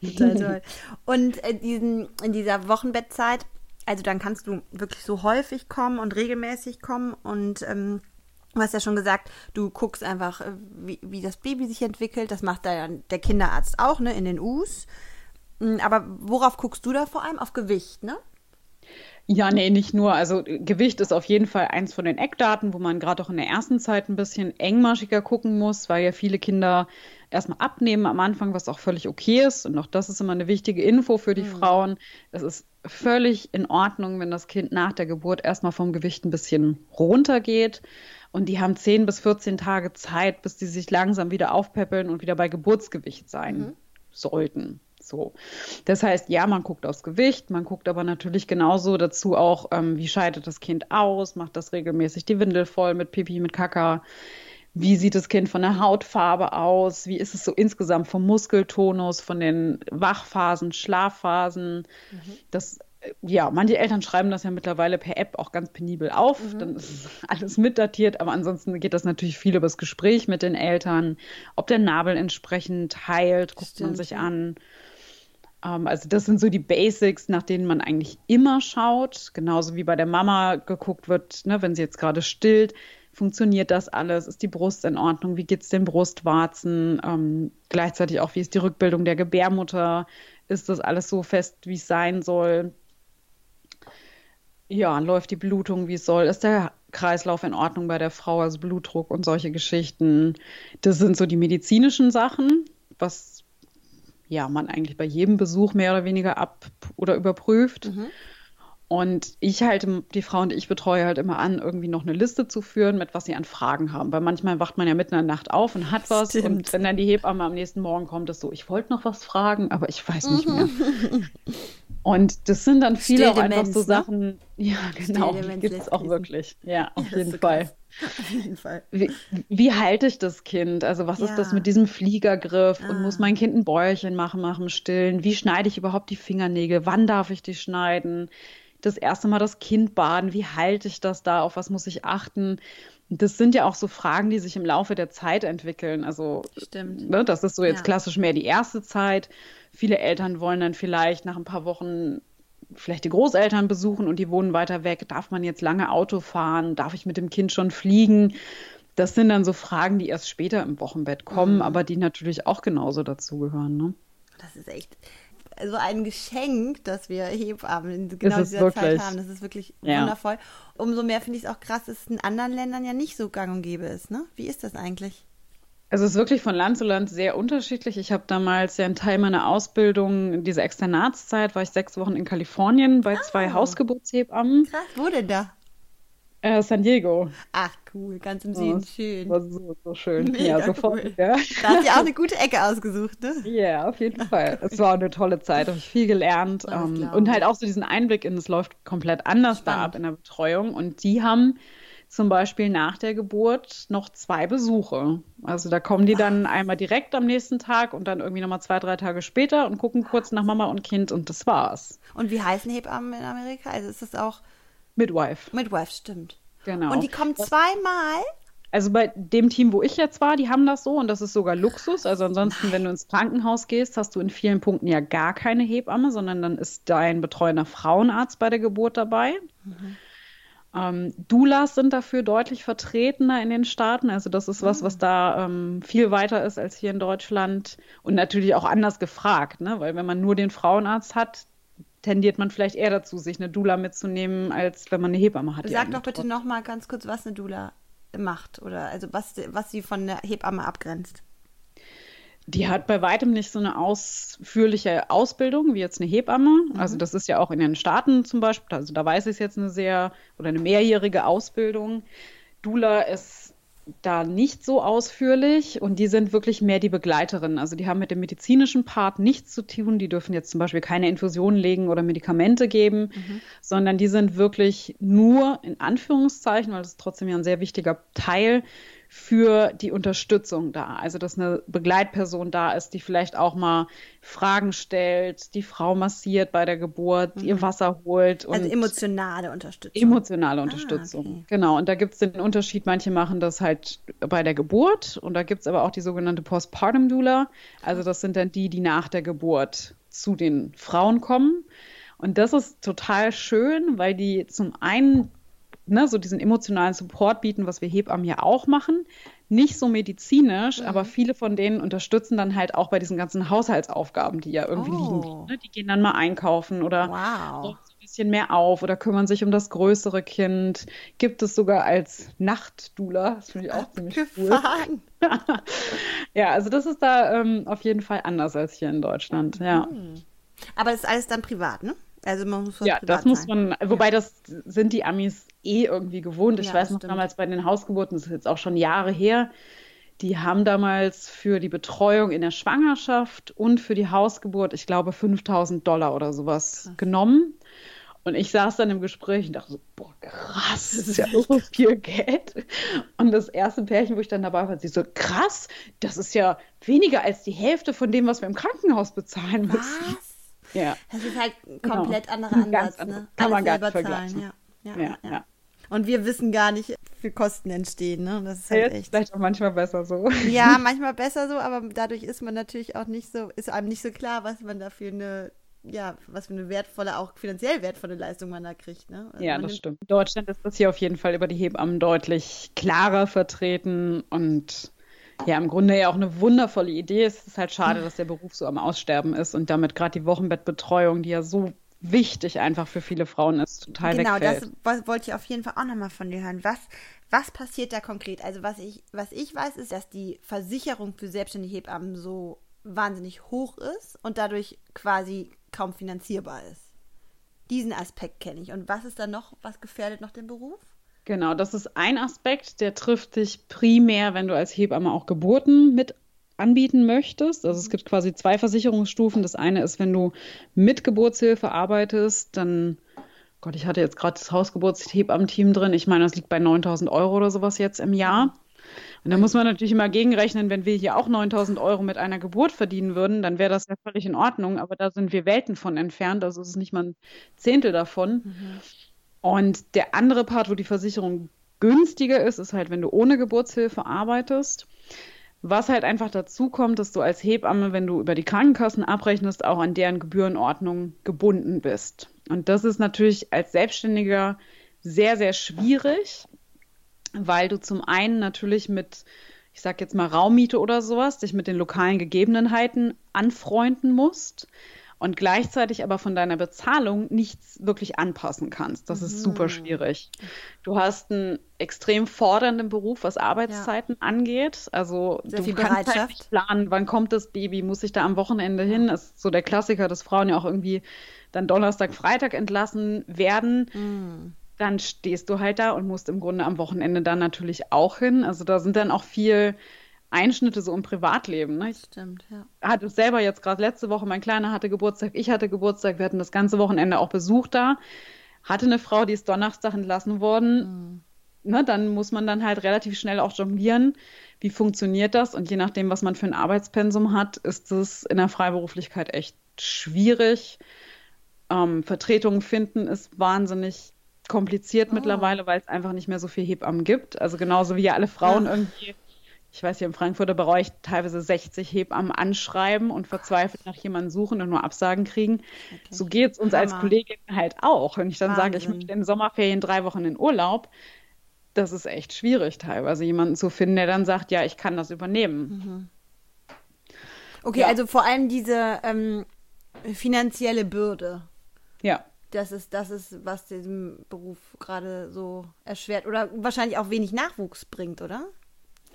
Total toll. Und äh, diesen, in dieser Wochenbettzeit, also dann kannst du wirklich so häufig kommen und regelmäßig kommen und ähm, Du hast ja schon gesagt, du guckst einfach, äh, wie, wie das Baby sich entwickelt. Das macht da der Kinderarzt auch, ne, in den U's. Hm, aber worauf guckst du da vor allem? Auf Gewicht, ne?
Ja, nee, nicht nur. Also Gewicht ist auf jeden Fall eins von den Eckdaten, wo man gerade auch in der ersten Zeit ein bisschen engmaschiger gucken muss, weil ja viele Kinder erstmal abnehmen am Anfang, was auch völlig okay ist. Und auch das ist immer eine wichtige Info für die mhm. Frauen. Es ist völlig in Ordnung, wenn das Kind nach der Geburt erstmal vom Gewicht ein bisschen runtergeht. Und die haben 10 bis 14 Tage Zeit, bis die sich langsam wieder aufpäppeln und wieder bei Geburtsgewicht sein mhm. sollten. So. Das heißt, ja, man guckt aufs Gewicht, man guckt aber natürlich genauso dazu auch, ähm, wie scheidet das Kind aus, macht das regelmäßig die Windel voll mit Pipi, mit Kaka. Wie sieht das Kind von der Hautfarbe aus? Wie ist es so insgesamt vom Muskeltonus, von den Wachphasen, Schlafphasen? Mhm. Das ja, manche Eltern schreiben das ja mittlerweile per App auch ganz penibel auf. Mhm. Dann ist alles mitdatiert, aber ansonsten geht das natürlich viel über das Gespräch mit den Eltern. Ob der Nabel entsprechend heilt, guckt Stimmt, man sich an. Ähm, also, das sind so die Basics, nach denen man eigentlich immer schaut. Genauso wie bei der Mama geguckt wird, ne, wenn sie jetzt gerade stillt. Funktioniert das alles? Ist die Brust in Ordnung? Wie geht es den Brustwarzen? Ähm, gleichzeitig auch, wie ist die Rückbildung der Gebärmutter? Ist das alles so fest, wie es sein soll? Ja, läuft die Blutung, wie es soll? Ist der Kreislauf in Ordnung bei der Frau, also Blutdruck und solche Geschichten? Das sind so die medizinischen Sachen, was ja man eigentlich bei jedem Besuch mehr oder weniger ab oder überprüft. Mhm. Und ich halte die Frauen, die ich betreue, halt immer an, irgendwie noch eine Liste zu führen, mit was sie an Fragen haben. Weil manchmal wacht man ja mitten in der Nacht auf und hat was. Stimmt. Und wenn dann die Hebamme am nächsten Morgen kommt, ist so, ich wollte noch was fragen, aber ich weiß nicht mhm. mehr. Und das sind dann viele auch einfach so ne? Sachen, ja, genau, die gibt es auch wirklich. Ja, auf ja, jeden so Fall. Auf jeden Fall. Wie, wie, halte ich das Kind? Also, was ja. ist das mit diesem Fliegergriff? Ah. Und muss mein Kind ein Bäuerchen machen nach dem Stillen? Wie schneide ich überhaupt die Fingernägel? Wann darf ich die schneiden? Das erste Mal das Kind baden. Wie halte ich das da? Auf was muss ich achten? Das sind ja auch so Fragen, die sich im Laufe der Zeit entwickeln. Also, Stimmt. Ne, das ist so jetzt ja. klassisch mehr die erste Zeit Viele Eltern wollen dann vielleicht nach ein paar Wochen vielleicht die Großeltern besuchen und die wohnen weiter weg. Darf man jetzt lange Auto fahren? Darf ich mit dem Kind schon fliegen? Das sind dann so Fragen, die erst später im Wochenbett kommen, mhm. aber die natürlich auch genauso dazugehören. Ne?
Das ist echt so ein Geschenk, dass wir Hebammen in genau dieser wirklich, Zeit haben. Das ist wirklich ja. wundervoll. Umso mehr finde ich es auch krass, dass es in anderen Ländern ja nicht so gang und gäbe ist. Ne? Wie ist das eigentlich?
Also es ist wirklich von Land zu Land sehr unterschiedlich. Ich habe damals ja einen Teil meiner Ausbildung, in dieser Externatszeit, war ich sechs Wochen in Kalifornien bei ah. zwei Hausgeburtshebammen.
Krass, wo denn da?
Äh, San Diego.
Ach, cool, ganz im Süden,
oh,
schön.
War so, so schön. Mega ja, sofort. Cool. Ja.
Da du ja auch eine gute Ecke ausgesucht, ne?
Ja, yeah, auf jeden Fall. Es war eine tolle Zeit, habe ich viel gelernt. Ähm, und halt auch so diesen Einblick in, es läuft komplett anders Spannend. da ab in der Betreuung. Und die haben zum Beispiel nach der Geburt noch zwei Besuche. Also da kommen die dann einmal direkt am nächsten Tag und dann irgendwie nochmal zwei, drei Tage später und gucken kurz nach Mama und Kind und das war's.
Und wie heißen Hebammen in Amerika? Also ist das auch
Midwife.
Midwife, stimmt.
Genau.
Und die kommen zweimal?
Also bei dem Team, wo ich jetzt war, die haben das so und das ist sogar Luxus. Also ansonsten, Nein. wenn du ins Krankenhaus gehst, hast du in vielen Punkten ja gar keine Hebamme, sondern dann ist dein betreuender Frauenarzt bei der Geburt dabei. Mhm. Ähm, Doulas sind dafür deutlich vertretener in den Staaten. Also das ist was, was da ähm, viel weiter ist als hier in Deutschland und natürlich auch anders gefragt, ne? weil wenn man nur den Frauenarzt hat, tendiert man vielleicht eher dazu, sich eine Dula mitzunehmen, als wenn man eine Hebamme hat.
Sag doch bitte noch mal ganz kurz, was eine Dula macht oder also was, was sie von der Hebamme abgrenzt.
Die hat bei weitem nicht so eine ausführliche Ausbildung wie jetzt eine Hebamme. Mhm. Also das ist ja auch in den Staaten zum Beispiel, also da weiß ich es jetzt eine sehr oder eine mehrjährige Ausbildung. Dula ist da nicht so ausführlich und die sind wirklich mehr die Begleiterin. Also die haben mit dem medizinischen Part nichts zu tun. Die dürfen jetzt zum Beispiel keine Infusionen legen oder Medikamente geben, mhm. sondern die sind wirklich nur in Anführungszeichen, weil das ist trotzdem ja ein sehr wichtiger Teil für die Unterstützung da. Also, dass eine Begleitperson da ist, die vielleicht auch mal Fragen stellt, die Frau massiert bei der Geburt, mhm. ihr Wasser holt.
also emotionale Unterstützung.
Emotionale ah, Unterstützung, ah, okay. genau. Und da gibt es den Unterschied, manche machen das halt bei der Geburt und da gibt es aber auch die sogenannte Postpartum Doula. Also das sind dann die, die nach der Geburt zu den Frauen kommen. Und das ist total schön, weil die zum einen ne, so diesen emotionalen Support bieten, was wir Hebammen ja auch machen. Nicht so medizinisch, mhm. aber viele von denen unterstützen dann halt auch bei diesen ganzen Haushaltsaufgaben, die ja irgendwie oh. liegen. Ne? Die gehen dann mal einkaufen oder
wow. ein
bisschen mehr auf oder kümmern sich um das größere Kind. Gibt es sogar als Nachtdula. Das finde ich auch ziemlich cool. ja, also das ist da ähm, auf jeden Fall anders als hier in Deutschland. Ja. Mhm.
Aber das ist alles dann privat, ne? Also man muss
Ja, das muss man, wobei ja. das sind die Amis eh irgendwie gewohnt. Ich ja, weiß noch stimmt. damals bei den Hausgeburten, das ist jetzt auch schon Jahre her, die haben damals für die Betreuung in der Schwangerschaft und für die Hausgeburt, ich glaube, 5000 Dollar oder sowas krass. genommen. Und ich saß dann im Gespräch und dachte so, boah, krass, das ist ja so viel Geld. Und das erste Pärchen, wo ich dann dabei war, sie so, krass, das ist ja weniger als die Hälfte von dem, was wir im Krankenhaus bezahlen müssen. Was?
Ja. Das ist halt ein genau. komplett genau. anderer Ansatz. Ganz, ne?
Kann man gar nicht vergleichen.
Ja. Ja, ja, ja. Und wir wissen gar nicht, wie Kosten entstehen. Ne? Das ist halt echt.
Vielleicht auch manchmal besser so.
Ja, manchmal besser so, aber dadurch ist man natürlich auch nicht so, ist einem nicht so klar, was man dafür eine ja, was für eine wertvolle, auch finanziell wertvolle Leistung man da kriegt. Ne?
Also ja, das stimmt. In Deutschland ist das hier auf jeden Fall über die Hebammen deutlich klarer vertreten und ja, im Grunde ja auch eine wundervolle Idee. Es ist halt schade, dass der Beruf so am Aussterben ist und damit gerade die Wochenbettbetreuung, die ja so wichtig einfach für viele Frauen ist, total genau, wegfällt. Genau,
das wollte ich auf jeden Fall auch nochmal von dir hören. Was, was passiert da konkret? Also was ich, was ich weiß, ist, dass die Versicherung für selbstständige Hebammen so wahnsinnig hoch ist und dadurch quasi kaum finanzierbar ist. Diesen Aspekt kenne ich. Und was ist da noch, was gefährdet noch den Beruf?
Genau, das ist ein Aspekt, der trifft dich primär, wenn du als Hebamme auch Geburten mit anbieten möchtest. Also es gibt quasi zwei Versicherungsstufen. Das eine ist, wenn du mit Geburtshilfe arbeitest, dann, Gott, ich hatte jetzt gerade das Hausgeburtshebammen-Team drin. Ich meine, das liegt bei 9000 Euro oder sowas jetzt im Jahr. Und da muss man natürlich immer gegenrechnen, wenn wir hier auch 9000 Euro mit einer Geburt verdienen würden, dann wäre das ja völlig in Ordnung. Aber da sind wir Welten von entfernt. Also es ist nicht mal ein Zehntel davon. Mhm. Und der andere Part, wo die Versicherung günstiger ist, ist halt, wenn du ohne Geburtshilfe arbeitest. Was halt einfach dazu kommt, dass du als Hebamme, wenn du über die Krankenkassen abrechnest, auch an deren Gebührenordnung gebunden bist. Und das ist natürlich als Selbstständiger sehr, sehr schwierig, weil du zum einen natürlich mit, ich sag jetzt mal Raummiete oder sowas, dich mit den lokalen Gegebenheiten anfreunden musst und gleichzeitig aber von deiner Bezahlung nichts wirklich anpassen kannst. Das ist super mhm. schwierig. Du hast einen extrem fordernden Beruf, was Arbeitszeiten ja. angeht. Also Sehr du kannst halt nicht planen, wann kommt das Baby, muss ich da am Wochenende hin? Das ist so der Klassiker, dass Frauen ja auch irgendwie dann Donnerstag, Freitag entlassen werden. Mhm. Dann stehst du halt da und musst im Grunde am Wochenende dann natürlich auch hin. Also da sind dann auch viel Einschnitte so im Privatleben. Ne? Ich
Stimmt, ja.
hatte es selber jetzt gerade letzte Woche, mein Kleiner hatte Geburtstag, ich hatte Geburtstag, wir hatten das ganze Wochenende auch Besuch da. Hatte eine Frau, die ist Donnerstag entlassen worden. Mhm. Ne, dann muss man dann halt relativ schnell auch jonglieren. Wie funktioniert das? Und je nachdem, was man für ein Arbeitspensum hat, ist es in der Freiberuflichkeit echt schwierig. Ähm, Vertretungen finden ist wahnsinnig kompliziert oh. mittlerweile, weil es einfach nicht mehr so viel Hebammen gibt. Also genauso wie ja alle Frauen ja. irgendwie ich weiß hier im Frankfurter Bereich teilweise 60 Hebammen anschreiben und verzweifelt nach jemandem suchen und nur Absagen kriegen. Okay. So geht es uns Hammer. als Kollegin halt auch. Wenn ich dann Wahnsinn. sage, ich möchte in Sommerferien drei Wochen in Urlaub, das ist echt schwierig teilweise, jemanden zu finden, der dann sagt, ja, ich kann das übernehmen. Mhm.
Okay, ja. also vor allem diese ähm, finanzielle Bürde.
Ja.
Das ist, das ist, was diesem Beruf gerade so erschwert oder wahrscheinlich auch wenig Nachwuchs bringt, oder?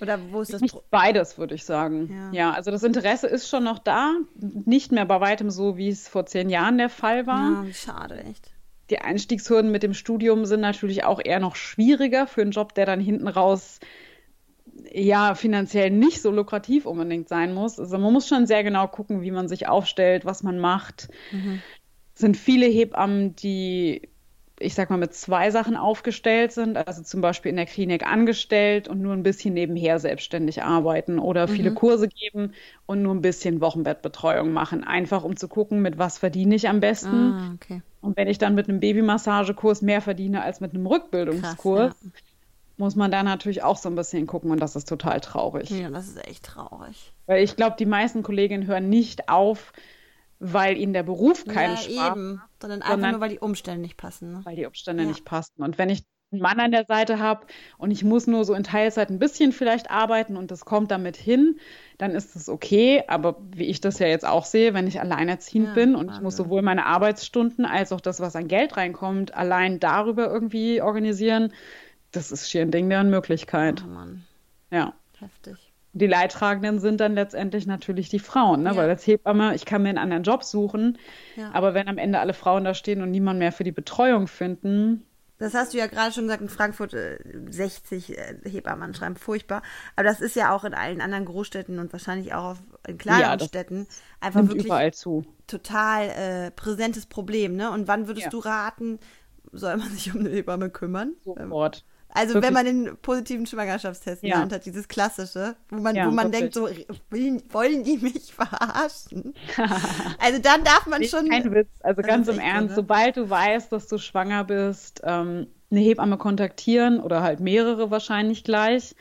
Oder wo ist das?
Nicht beides, würde ich sagen. Ja. ja. also das Interesse ist schon noch da. Nicht mehr bei weitem so, wie es vor zehn Jahren der Fall war.
Ja, schade, echt.
Die Einstiegshürden mit dem Studium sind natürlich auch eher noch schwieriger für einen Job, der dann hinten raus ja finanziell nicht so lukrativ unbedingt sein muss. Also man muss schon sehr genau gucken, wie man sich aufstellt, was man macht. Mhm. Es sind viele Hebammen, die ich sag mal, mit zwei Sachen aufgestellt sind, also zum Beispiel in der Klinik angestellt und nur ein bisschen nebenher selbstständig arbeiten oder mhm. viele Kurse geben und nur ein bisschen Wochenbettbetreuung machen, einfach um zu gucken, mit was verdiene ich am besten. Ah, okay. Und wenn ich dann mit einem Babymassagekurs mehr verdiene als mit einem Rückbildungskurs, Krass, ja. muss man da natürlich auch so ein bisschen gucken und das ist total traurig.
Ja, das ist echt traurig.
Weil ich glaube, die meisten Kolleginnen hören nicht auf, weil ihnen der Beruf keinen ja, Spaß eben.
macht. Sondern einfach sondern nur, weil die Umstände nicht passen. Ne?
Weil die Umstände ja. nicht passen. Und wenn ich einen Mann an der Seite habe und ich muss nur so in Teilzeit ein bisschen vielleicht arbeiten und das kommt damit hin, dann ist das okay. Aber wie ich das ja jetzt auch sehe, wenn ich alleinerziehend ja, bin und Wahnsinn. ich muss sowohl meine Arbeitsstunden als auch das, was an Geld reinkommt, allein darüber irgendwie organisieren, das ist schier ein Ding der Unmöglichkeit. Oh Mann. Ja. Heftig. Die Leidtragenden sind dann letztendlich natürlich die Frauen, ne? Ja. weil als Hebamme, ich kann mir einen anderen Job suchen, ja. aber wenn am Ende alle Frauen da stehen und niemand mehr für die Betreuung finden.
Das hast du ja gerade schon gesagt, in Frankfurt äh, 60 äh, Hebammen anschreiben, furchtbar. Aber das ist ja auch in allen anderen Großstädten und wahrscheinlich auch in kleineren ja, Städten einfach wirklich
überall zu.
total äh, präsentes Problem. Ne? Und wann würdest du raten, soll man sich um eine Hebamme kümmern?
Sofort.
Also wirklich? wenn man den positiven Schwangerschaftstest Hand hat, dieses klassische, wo man, ja, wo man denkt, so wollen die mich verarschen? also dann darf man schon.
Kein Witz, also ganz im Ernst, so, ne? sobald du weißt, dass du schwanger bist, ähm, eine Hebamme kontaktieren oder halt mehrere wahrscheinlich gleich.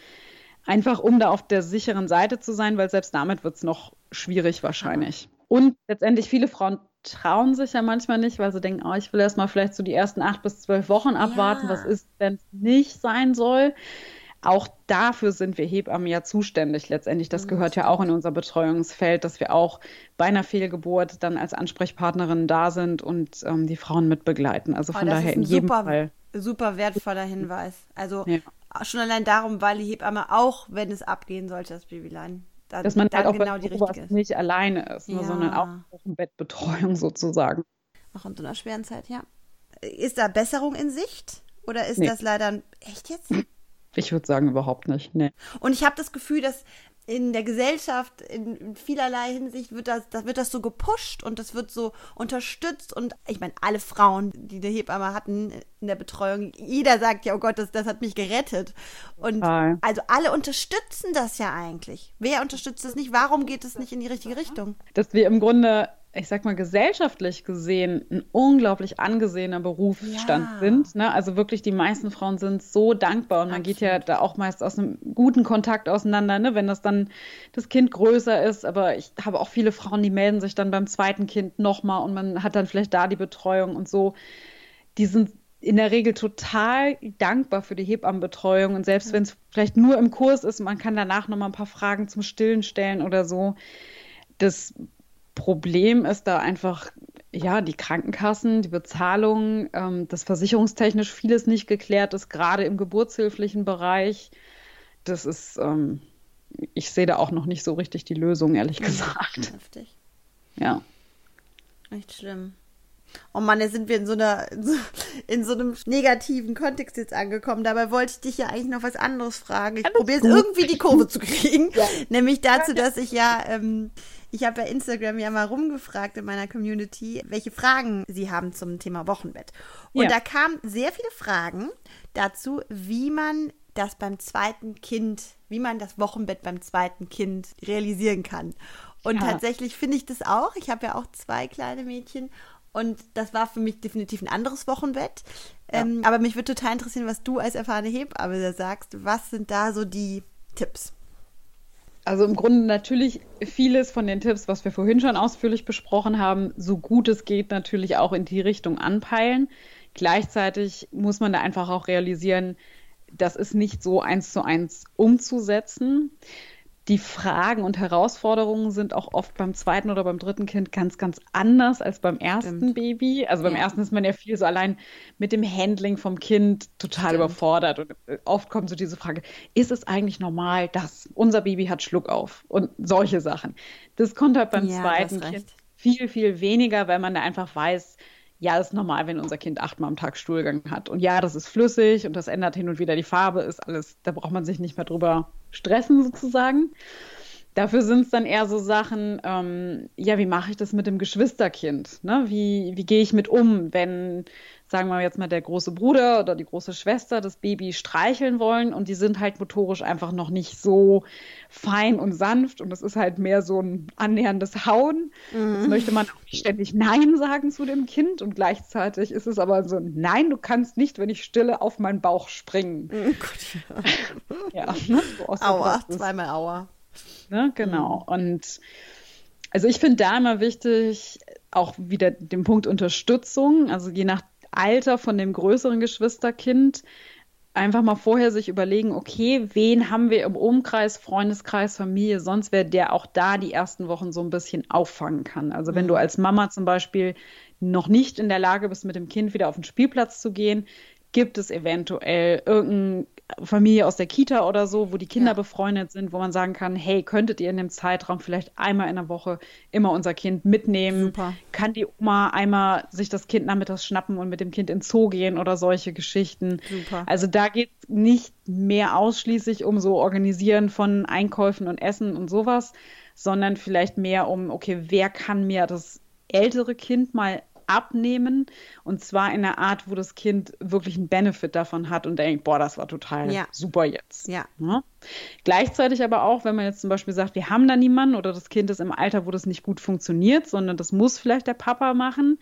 Einfach um da auf der sicheren Seite zu sein, weil selbst damit wird es noch schwierig wahrscheinlich. Und letztendlich viele Frauen trauen sich ja manchmal nicht, weil sie denken, oh, ich will erst mal vielleicht so die ersten acht bis zwölf Wochen abwarten, ja. was ist, wenn es nicht sein soll. Auch dafür sind wir Hebammen ja zuständig letztendlich. Das mhm. gehört ja auch in unser Betreuungsfeld, dass wir auch bei einer Fehlgeburt dann als Ansprechpartnerin da sind und ähm, die Frauen mitbegleiten. Also von oh, daher in jedem
super,
Fall.
Super wertvoller Hinweis. Also ja. schon allein darum, weil die Hebamme auch, wenn es abgehen sollte, das Babylein
dann, dass man halt auch genau die richtige ist. nicht alleine ist, ne, ja. sondern auch Wochenbettbetreuung sozusagen.
Auch in so einer schweren Zeit, ja. Ist da Besserung in Sicht? Oder ist nee. das leider echt jetzt?
Ich würde sagen, überhaupt nicht. Nee.
Und ich habe das Gefühl, dass in der Gesellschaft in vielerlei Hinsicht wird das, das wird das so gepusht und das wird so unterstützt und ich meine alle Frauen, die eine Hebamme hatten in der Betreuung, jeder sagt ja, oh Gott, das, das hat mich gerettet und ah. also alle unterstützen das ja eigentlich. Wer unterstützt das nicht? Warum geht es nicht in die richtige Richtung?
Dass wir im Grunde ich sag mal, gesellschaftlich gesehen ein unglaublich angesehener Berufsstand ja. sind. Ne? Also wirklich, die meisten Frauen sind so dankbar und man Absolut. geht ja da auch meist aus einem guten Kontakt auseinander, ne? wenn das dann das Kind größer ist. Aber ich habe auch viele Frauen, die melden sich dann beim zweiten Kind nochmal und man hat dann vielleicht da die Betreuung und so. Die sind in der Regel total dankbar für die Hebammenbetreuung und selbst wenn es vielleicht nur im Kurs ist, man kann danach nochmal ein paar Fragen zum Stillen stellen oder so. Das Problem ist da einfach, ja, die Krankenkassen, die Bezahlung, ähm, dass versicherungstechnisch vieles nicht geklärt ist, gerade im geburtshilflichen Bereich. Das ist, ähm, ich sehe da auch noch nicht so richtig die Lösung, ehrlich gesagt. Heftig. Ja.
Echt schlimm. Oh Mann, jetzt sind wir in so einer in so einem negativen Kontext jetzt angekommen. Dabei wollte ich dich ja eigentlich noch was anderes fragen. Ich probiere es irgendwie die Kurve zu kriegen. Ja. Nämlich dazu, dass ich ja ähm, ich habe bei Instagram ja mal rumgefragt in meiner Community, welche Fragen sie haben zum Thema Wochenbett. Und ja. da kamen sehr viele Fragen dazu, wie man das beim zweiten Kind, wie man das Wochenbett beim zweiten Kind realisieren kann. Und ja. tatsächlich finde ich das auch. Ich habe ja auch zwei kleine Mädchen und das war für mich definitiv ein anderes Wochenbett. Ja. Ähm, aber mich würde total interessieren, was du als erfahrene Hebamme da sagst. Was sind da so die Tipps?
Also im Grunde natürlich vieles von den Tipps, was wir vorhin schon ausführlich besprochen haben, so gut es geht, natürlich auch in die Richtung anpeilen. Gleichzeitig muss man da einfach auch realisieren, das ist nicht so eins zu eins umzusetzen. Die Fragen und Herausforderungen sind auch oft beim zweiten oder beim dritten Kind ganz, ganz anders als beim ersten Stimmt. Baby. Also beim ja. ersten ist man ja viel so allein mit dem Handling vom Kind total Stimmt. überfordert. Und äh, oft kommt so diese Frage, ist es eigentlich normal, dass unser Baby hat Schluck auf? Und solche Sachen. Das kommt halt beim ja, zweiten Kind viel, viel weniger, weil man da einfach weiß, ja, das ist normal, wenn unser Kind achtmal am Tag Stuhlgang hat. Und ja, das ist flüssig und das ändert hin und wieder die Farbe, ist alles, da braucht man sich nicht mehr drüber stressen sozusagen. Dafür sind es dann eher so Sachen, ähm, ja, wie mache ich das mit dem Geschwisterkind? Ne? Wie, wie gehe ich mit um, wenn sagen wir jetzt mal, der große Bruder oder die große Schwester das Baby streicheln wollen und die sind halt motorisch einfach noch nicht so fein und sanft und es ist halt mehr so ein annäherndes Hauen. Mhm. Jetzt möchte man auch nicht ständig Nein sagen zu dem Kind und gleichzeitig ist es aber so ein Nein, du kannst nicht, wenn ich stille, auf meinen Bauch springen. Oh Gott, ja. ja ne? so
Aua, zweimal Aua.
Ne? Genau. Mhm. Und also ich finde da immer wichtig, auch wieder den Punkt Unterstützung. Also je nach Alter von dem größeren Geschwisterkind einfach mal vorher sich überlegen, okay, wen haben wir im Umkreis, Freundeskreis, Familie, sonst wer der auch da die ersten Wochen so ein bisschen auffangen kann. Also wenn du mhm. als Mama zum Beispiel noch nicht in der Lage bist, mit dem Kind wieder auf den Spielplatz zu gehen, gibt es eventuell irgendein Familie aus der Kita oder so, wo die Kinder ja. befreundet sind, wo man sagen kann, hey, könntet ihr in dem Zeitraum vielleicht einmal in der Woche immer unser Kind mitnehmen? Super. Kann die Oma einmal sich das Kind nachmittags schnappen und mit dem Kind ins Zoo gehen oder solche Geschichten? Super. Also da geht es nicht mehr ausschließlich um so Organisieren von Einkäufen und Essen und sowas, sondern vielleicht mehr um, okay, wer kann mir das ältere Kind mal abnehmen. Und zwar in einer Art, wo das Kind wirklich einen Benefit davon hat und denkt, boah, das war total ja. super jetzt. Ja. ja. Ne? Gleichzeitig aber auch, wenn man jetzt zum Beispiel sagt, wir haben da niemanden oder das Kind ist im Alter, wo das nicht gut funktioniert, sondern das muss vielleicht der Papa machen,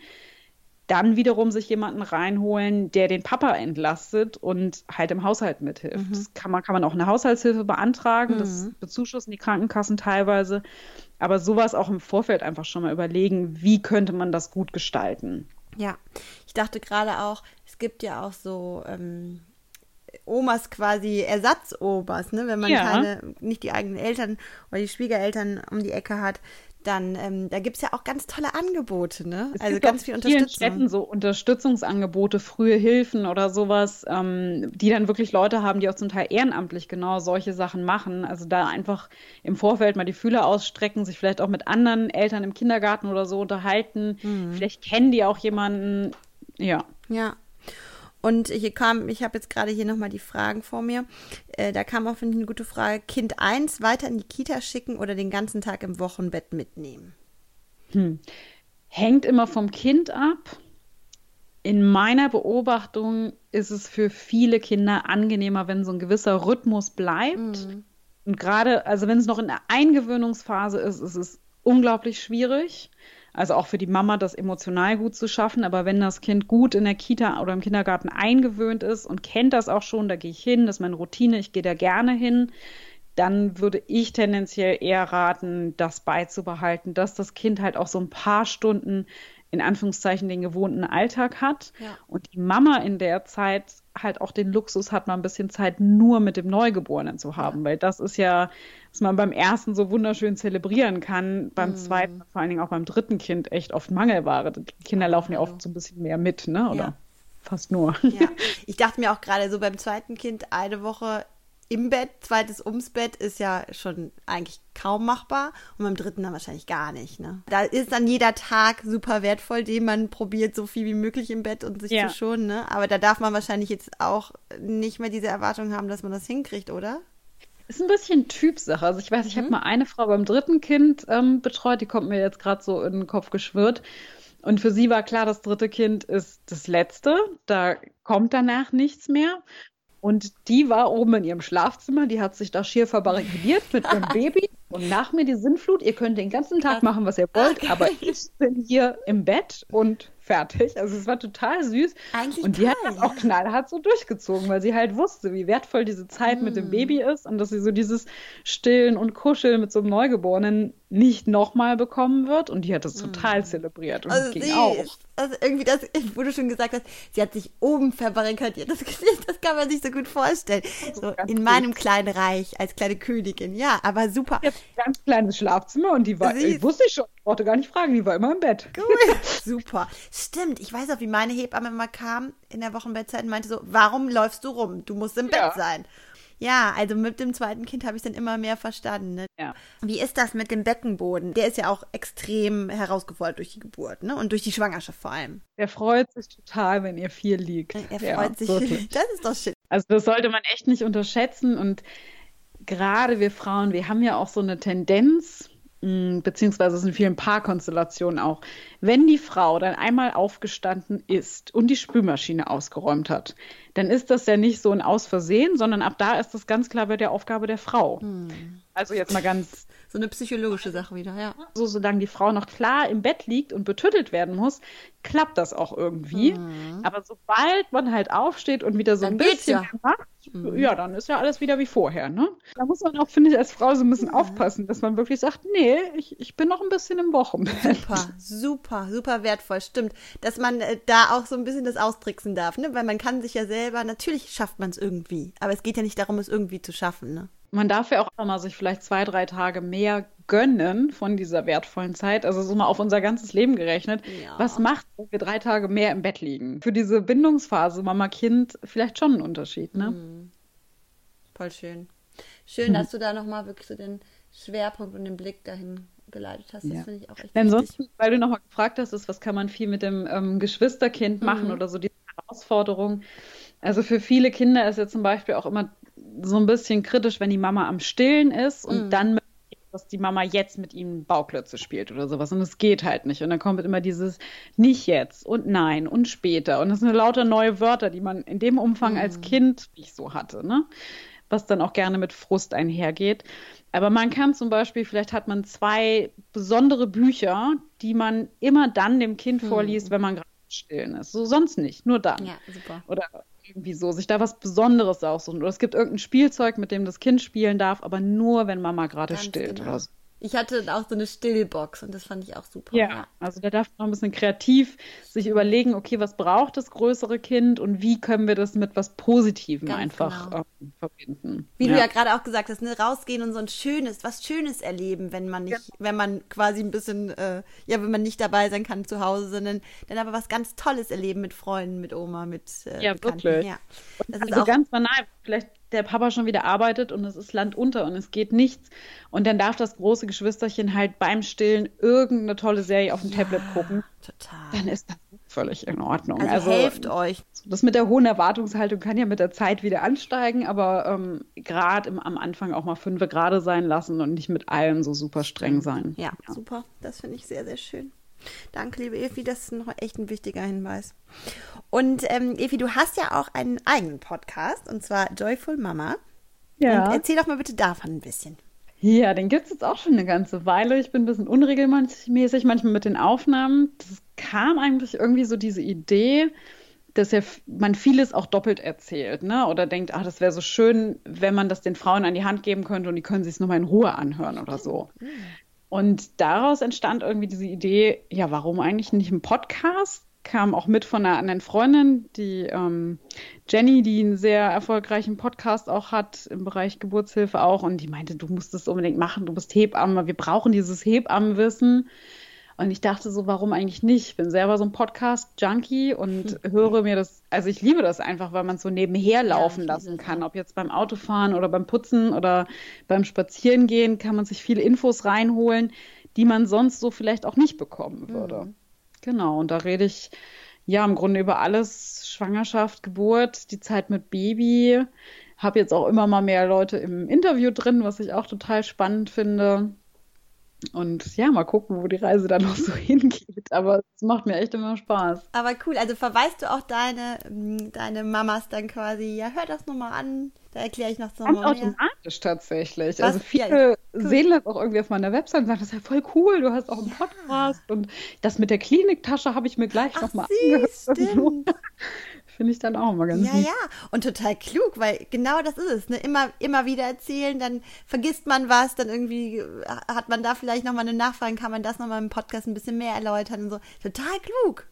dann wiederum sich jemanden reinholen, der den Papa entlastet und halt im Haushalt mithilft. Mhm. Das kann man, kann man auch eine Haushaltshilfe beantragen, mhm. das bezuschussen die Krankenkassen teilweise. Aber sowas auch im Vorfeld einfach schon mal überlegen, wie könnte man das gut gestalten.
Ja, ich dachte gerade auch, es gibt ja auch so ähm, Omas quasi Ersatzomas, ne? wenn man ja. keine, nicht die eigenen Eltern oder die Schwiegereltern um die Ecke hat, dann, ähm, da gibt es ja auch ganz tolle Angebote, ne?
Es also ganz viel Unterstützung. Städten so Unterstützungsangebote, frühe Hilfen oder sowas, ähm, die dann wirklich Leute haben, die auch zum Teil ehrenamtlich genau solche Sachen machen. Also da einfach im Vorfeld mal die Fühler ausstrecken, sich vielleicht auch mit anderen Eltern im Kindergarten oder so unterhalten. Mhm. Vielleicht kennen die auch jemanden, ja.
Ja, und hier kam, ich habe jetzt gerade hier nochmal die Fragen vor mir. Äh, da kam auch finde ich, eine gute Frage. Kind 1 weiter in die Kita schicken oder den ganzen Tag im Wochenbett mitnehmen?
Hm. Hängt immer vom Kind ab. In meiner Beobachtung ist es für viele Kinder angenehmer, wenn so ein gewisser Rhythmus bleibt. Mhm. Und gerade, also wenn es noch in der Eingewöhnungsphase ist, ist es unglaublich schwierig. Also auch für die Mama das emotional gut zu schaffen. Aber wenn das Kind gut in der Kita oder im Kindergarten eingewöhnt ist und kennt das auch schon, da gehe ich hin, das ist meine Routine, ich gehe da gerne hin, dann würde ich tendenziell eher raten, das beizubehalten, dass das Kind halt auch so ein paar Stunden in Anführungszeichen den gewohnten Alltag hat ja. und die Mama in der Zeit halt auch den Luxus hat, mal ein bisschen Zeit nur mit dem Neugeborenen zu haben, weil das ist ja, was man beim ersten so wunderschön zelebrieren kann, beim mhm. zweiten, vor allen Dingen auch beim dritten Kind echt oft Mangelware. Die Kinder laufen ja oft so ein bisschen mehr mit, ne? Oder ja. fast nur.
Ja, ich dachte mir auch gerade so beim zweiten Kind eine Woche im Bett, zweites ums Bett ist ja schon eigentlich kaum machbar und beim dritten dann wahrscheinlich gar nicht. Ne? Da ist dann jeder Tag super wertvoll, den man probiert, so viel wie möglich im Bett und sich ja. zu schonen. Ne? Aber da darf man wahrscheinlich jetzt auch nicht mehr diese Erwartung haben, dass man das hinkriegt, oder?
Ist ein bisschen Typsache. Also ich weiß, ich mhm. habe mal eine Frau beim dritten Kind ähm, betreut, die kommt mir jetzt gerade so in den Kopf geschwirrt. Und für sie war klar, das dritte Kind ist das letzte. Da kommt danach nichts mehr. Und die war oben in ihrem Schlafzimmer, die hat sich da schier verbarrikadiert mit ihrem Baby. Und nach mir die Sinnflut, ihr könnt den ganzen Tag machen, was ihr wollt, aber ich bin hier im Bett und fertig. Also es war total süß. Eigentlich und die toll, hat das auch knallhart so durchgezogen, weil sie halt wusste, wie wertvoll diese Zeit mm. mit dem mm. Baby ist und dass sie so dieses Stillen und Kuscheln mit so einem Neugeborenen nicht nochmal bekommen wird und die hat es total zelebriert und
Also
ging
sie,
auch.
also irgendwie das, wo du schon gesagt hast, sie hat sich oben verbarrikadiert. Das, das kann man sich so gut vorstellen. So in meinem kleinen Reich als kleine Königin. Ja, aber super.
Jetzt ein ganz kleines Schlafzimmer und die war,
Sie-
ich wusste ich schon, ich brauchte gar nicht fragen, die war immer im Bett.
Cool. Super. Stimmt. Ich weiß auch, wie meine Hebamme immer kam in der Wochenbettzeit und meinte so, warum läufst du rum? Du musst im
Ja.
Bett sein. Ja, also mit dem zweiten Kind habe ich dann immer mehr verstanden. Ne?
Ja.
Wie ist das mit dem Beckenboden? Der ist ja auch extrem herausgefordert durch die Geburt, ne? Und durch die Schwangerschaft vor allem.
Der freut sich total, wenn ihr viel liegt.
Er
Ja,
freut sich.
wirklich.
Das ist doch schön.
Also das sollte man echt nicht unterschätzen und gerade wir Frauen, wir haben ja auch so eine Tendenz, mh, beziehungsweise es in vielen Paarkonstellationen auch, wenn die Frau dann einmal aufgestanden ist und die Spülmaschine ausgeräumt hat, dann ist das ja nicht so ein Aus Versehen, sondern ab da ist das ganz klar bei der Aufgabe der Frau. Also jetzt mal ganz
So eine psychologische Sache wieder, ja.
so, solange die Frau noch klar im Bett liegt und betüttelt werden muss, klappt das auch irgendwie. Aber sobald man halt aufsteht und wieder so
Dann
ein bisschen
ja.
macht, ja, dann ist ja alles wieder wie vorher, ne? Da muss man auch, finde ich, als Frau so ein bisschen aufpassen, dass man wirklich sagt, nee, ich, ich bin noch ein bisschen im Wochenbett.
Super, super, super wertvoll. Stimmt, dass man äh, da auch so ein bisschen das austricksen darf, ne? Weil man kann sich ja selber, natürlich schafft man es irgendwie, aber es geht ja nicht darum, es irgendwie zu schaffen, ne?
Man darf ja auch mal sich vielleicht zwei, drei Tage mehr gönnen von dieser wertvollen Zeit. Also so mal auf unser ganzes Leben gerechnet.
Ja.
Was macht, wenn wir drei Tage mehr im Bett liegen? Für diese Bindungsphase Mama-Kind vielleicht schon ein Unterschied, ne?
Voll schön. Schön, dass du da nochmal wirklich so den Schwerpunkt und den Blick dahin geleitet hast. Das
Ja.
finde ich auch echt
Denn sonst, weil du nochmal gefragt hast, ist, was kann man viel mit dem ähm, Geschwisterkind machen
Mhm.
oder so diese Herausforderung. Also für viele Kinder ist ja zum Beispiel auch immer so ein bisschen kritisch, wenn die Mama am Stillen ist und
Mhm.
dann möchte, dass die Mama jetzt mit ihnen Bauklötze spielt oder sowas. Und es geht halt nicht. Und dann kommt immer dieses nicht jetzt und nein und später. Und das sind lauter neue Wörter, die man in dem Umfang
Mhm.
als Kind nicht so hatte, ne? Was dann auch gerne mit Frust einhergeht. Aber man kann zum Beispiel, vielleicht hat man zwei besondere Bücher, die man immer dann dem Kind vorliest, wenn man gerade stillen ist. So sonst nicht, nur dann.
Ja, super.
Oder irgendwie so, sich da was Besonderes aussuchen. Oder es gibt irgendein Spielzeug, mit dem das Kind spielen darf, aber nur, wenn Mama gerade stillt
genau.
oder so.
Ich hatte auch so eine Stillbox und das fand ich auch super.
Ja, also da darf man ein bisschen kreativ sich überlegen, okay, was braucht das größere Kind und wie können wir das mit was Positivem
Ganz
einfach
genau.
ähm, verbinden.
Wie
ja.
du ja gerade auch gesagt hast, ne, rausgehen und so ein schönes, was Schönes erleben, wenn man nicht, wenn man quasi ein bisschen, äh, ja, wenn man nicht dabei sein kann zu Hause, sondern dann aber was ganz Tolles erleben mit Freunden, mit Oma, mit äh,
Ja,
Bekannten.
wirklich.
Ja, das ist
Also
auch
ganz banal, vielleicht der Papa schon wieder arbeitet und es ist Land unter und es geht nichts. Und dann darf das große Geschwisterchen halt beim Stillen irgendeine tolle Serie auf dem Tablet gucken.
total.
Dann ist das völlig in Ordnung.
Also, helft euch.
das mit der hohen Erwartungshaltung kann ja mit der Zeit wieder ansteigen, aber ähm, gerade am Anfang auch mal fünf gerade sein lassen und nicht mit allem so super streng sein.
Ja, super. Das finde ich sehr, sehr schön. Danke, liebe Evi, das ist noch echt ein wichtiger Hinweis. Und ähm, Evi, du hast ja auch einen eigenen Podcast, und zwar Joyful Mama. Und erzähl doch mal bitte davon ein bisschen.
Ja, den gibt es jetzt auch schon eine ganze Weile. Ich bin ein bisschen unregelmäßig manchmal mit den Aufnahmen. Das kam eigentlich irgendwie so diese Idee, dass ja man vieles auch doppelt erzählt, ne? Oder denkt, ach, das wäre so schön, wenn man das den Frauen an die Hand geben könnte und die können sich es nochmal in Ruhe anhören oder so. Und daraus entstand irgendwie diese Idee, ja, warum eigentlich nicht ein Podcast? Kam auch mit von einer anderen Freundin, die ähm, Jenny, die einen sehr erfolgreichen Podcast auch hat im Bereich Geburtshilfe auch. Und die meinte, du musst es unbedingt machen, du bist Hebamme, wir brauchen dieses Hebammenwissen. Und ich dachte so, warum eigentlich nicht? Ich bin selber so ein Podcast-Junkie und höre mir das, also ich liebe das einfach, weil man es so nebenher laufen
ich
lassen kann. Ob jetzt beim Autofahren oder beim Putzen oder beim Spazierengehen, kann man sich viele Infos reinholen, die man sonst so vielleicht auch nicht bekommen würde. Genau, und da rede ich ja im Grunde über alles, Schwangerschaft, Geburt, die Zeit mit Baby. Habe jetzt auch immer mal mehr Leute im Interview drin, was ich auch total spannend finde. Und ja, mal gucken, wo die Reise dann noch so hingeht. Aber es macht mir echt immer Spaß.
Aber cool, also verweist du auch deine, ähm, deine Mamas dann quasi, ja, hör das nochmal an, da erkläre ich noch so
Ganz
mal mehr.
automatisch tatsächlich.
Was?
Also
Ja,
viele
cool.
sehen das auch irgendwie auf meiner Website und sagen, das ist ja voll cool, du hast auch einen Podcast. Und das mit der Kliniktasche habe ich mir gleich nochmal angehört.
stimmt.
finde ich dann auch immer ganz
Ja, lieb. ja, und total klug, weil genau das ist es. Ne? Immer, immer wieder erzählen, dann vergisst man was, dann irgendwie hat man da vielleicht nochmal eine Nachfrage, kann man das nochmal im Podcast ein bisschen mehr erläutern und so. Total klug.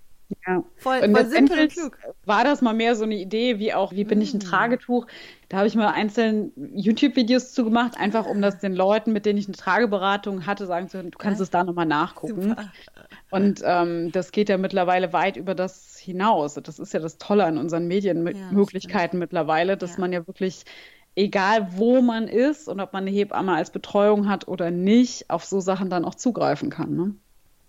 Ja, voll, und voll simpel und klug. War das mal mehr so eine Idee, wie auch, wie bin ich ein mm. Tragetuch? Da habe ich mal einzeln YouTube-Videos zu gemacht, einfach um das den Leuten, mit denen ich eine Trageberatung hatte, sagen zu können, du kannst ja. es da nochmal nachgucken. Super. Und ähm, das geht ja mittlerweile weit über das hinaus. Das ist ja das Tolle an unseren Medienmöglichkeiten ja, mittlerweile, dass ja. man ja wirklich egal wo man ist und ob man eine Hebamme als Betreuung hat oder nicht, auf so Sachen dann auch zugreifen kann. Ne?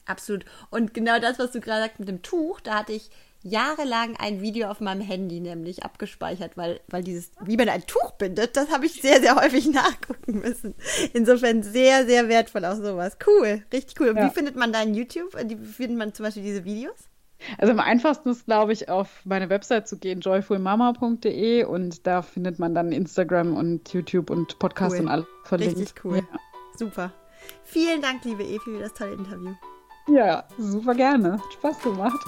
Absolut. Und genau das, was du gerade sagst mit dem Tuch, da hatte ich jahrelang ein Video auf meinem Handy nämlich abgespeichert, weil, weil dieses, wie man ein Tuch bindet, das habe ich sehr, sehr häufig nachgucken müssen. Insofern sehr, sehr wertvoll auch sowas. Cool, richtig cool. Und ja. wie findet man da in YouTube? Wie findet man zum Beispiel diese Videos?
Also am einfachsten ist, glaube ich, auf meine Website zu gehen, joyfulmama.de und da findet man dann Instagram und YouTube und Podcast cool. und alles
verlinkt. Richtig cool. Ja. Super. Vielen Dank, liebe Evi, für das tolle Interview.
Ja, super gerne. Hat Spaß gemacht.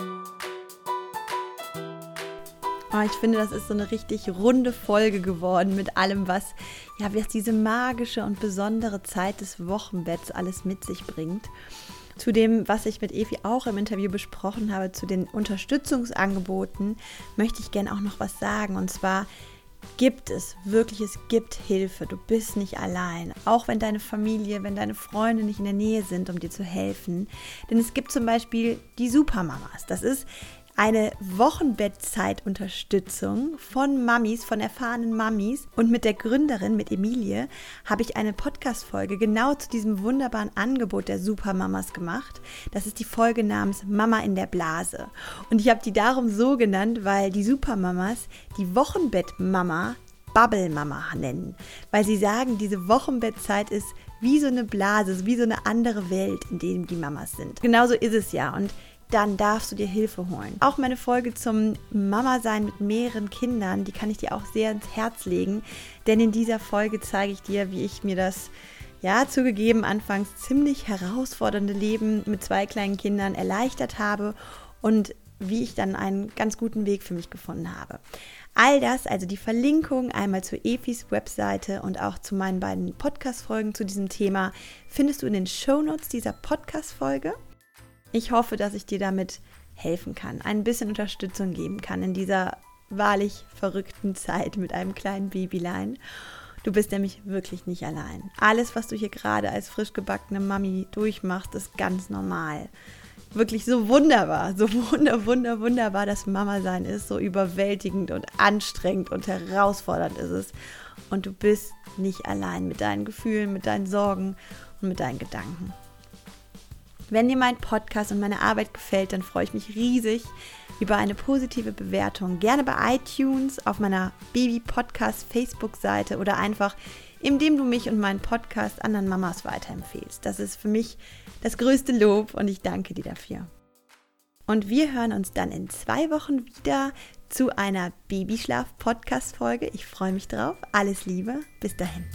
Oh, ich finde, das ist so eine richtig runde Folge geworden mit allem, was, ja, was diese magische und besondere Zeit des Wochenbetts alles mit sich bringt. Zu dem, was ich mit Evi auch im Interview besprochen habe, zu den Unterstützungsangeboten, möchte ich gerne auch noch was sagen. Und zwar gibt es, wirklich, es gibt Hilfe. Du bist nicht allein. Auch wenn deine Familie, wenn deine Freunde nicht in der Nähe sind, um dir zu helfen. Denn es gibt zum Beispiel die Supermamas. Das ist eine Wochenbettzeitunterstützung von Mamis, von erfahrenen Mamis. Und mit der Gründerin, mit Emilie, habe ich eine Podcast-Folge genau zu diesem wunderbaren Angebot der Supermamas gemacht. Das ist die Folge namens Mama in der Blase. Und ich habe die darum so genannt, weil die Supermamas die Wochenbettmama Bubble Mama nennen, weil sie sagen, diese Wochenbettzeit ist wie so eine Blase, wie so eine andere Welt, in der die Mamas sind. Genauso ist es ja. Und dann darfst du dir Hilfe holen. Auch meine Folge zum Mama-Sein mit mehreren Kindern, die kann ich dir auch sehr ins Herz legen, denn in dieser Folge zeige ich dir, wie ich mir das ja, zugegeben, anfangs ziemlich herausfordernde Leben mit zwei kleinen Kindern erleichtert habe und wie ich dann einen ganz guten Weg für mich gefunden habe. All das, also die Verlinkung einmal zu Efis Webseite und auch zu meinen beiden Podcast-Folgen zu diesem Thema, findest du in den Shownotes dieser Podcast-Folge. Ich hoffe, dass ich dir damit helfen kann, ein bisschen Unterstützung geben kann in dieser wahrlich verrückten Zeit mit einem kleinen Babylein. Du bist nämlich wirklich nicht allein. Alles, was du hier gerade als frisch gebackene Mami durchmachst, ist ganz normal. Wirklich so wunderbar, so wunder, wunder, wunderbar, dass Mama sein ist. So überwältigend und anstrengend und herausfordernd ist es. Und du bist nicht allein mit deinen Gefühlen, mit deinen Sorgen und mit deinen Gedanken. Wenn dir mein Podcast und meine Arbeit gefällt, dann freue ich mich riesig über eine positive Bewertung. Gerne bei iTunes, auf meiner Baby-Podcast Facebook-Seite oder einfach, indem du mich und meinen Podcast anderen Mamas weiterempfehlst. Das ist für mich das größte Lob und ich danke dir dafür. Und wir hören uns dann in zwei Wochen wieder zu einer Babyschlaf-Podcast-Folge. Ich freue mich drauf. Alles Liebe. Bis dahin.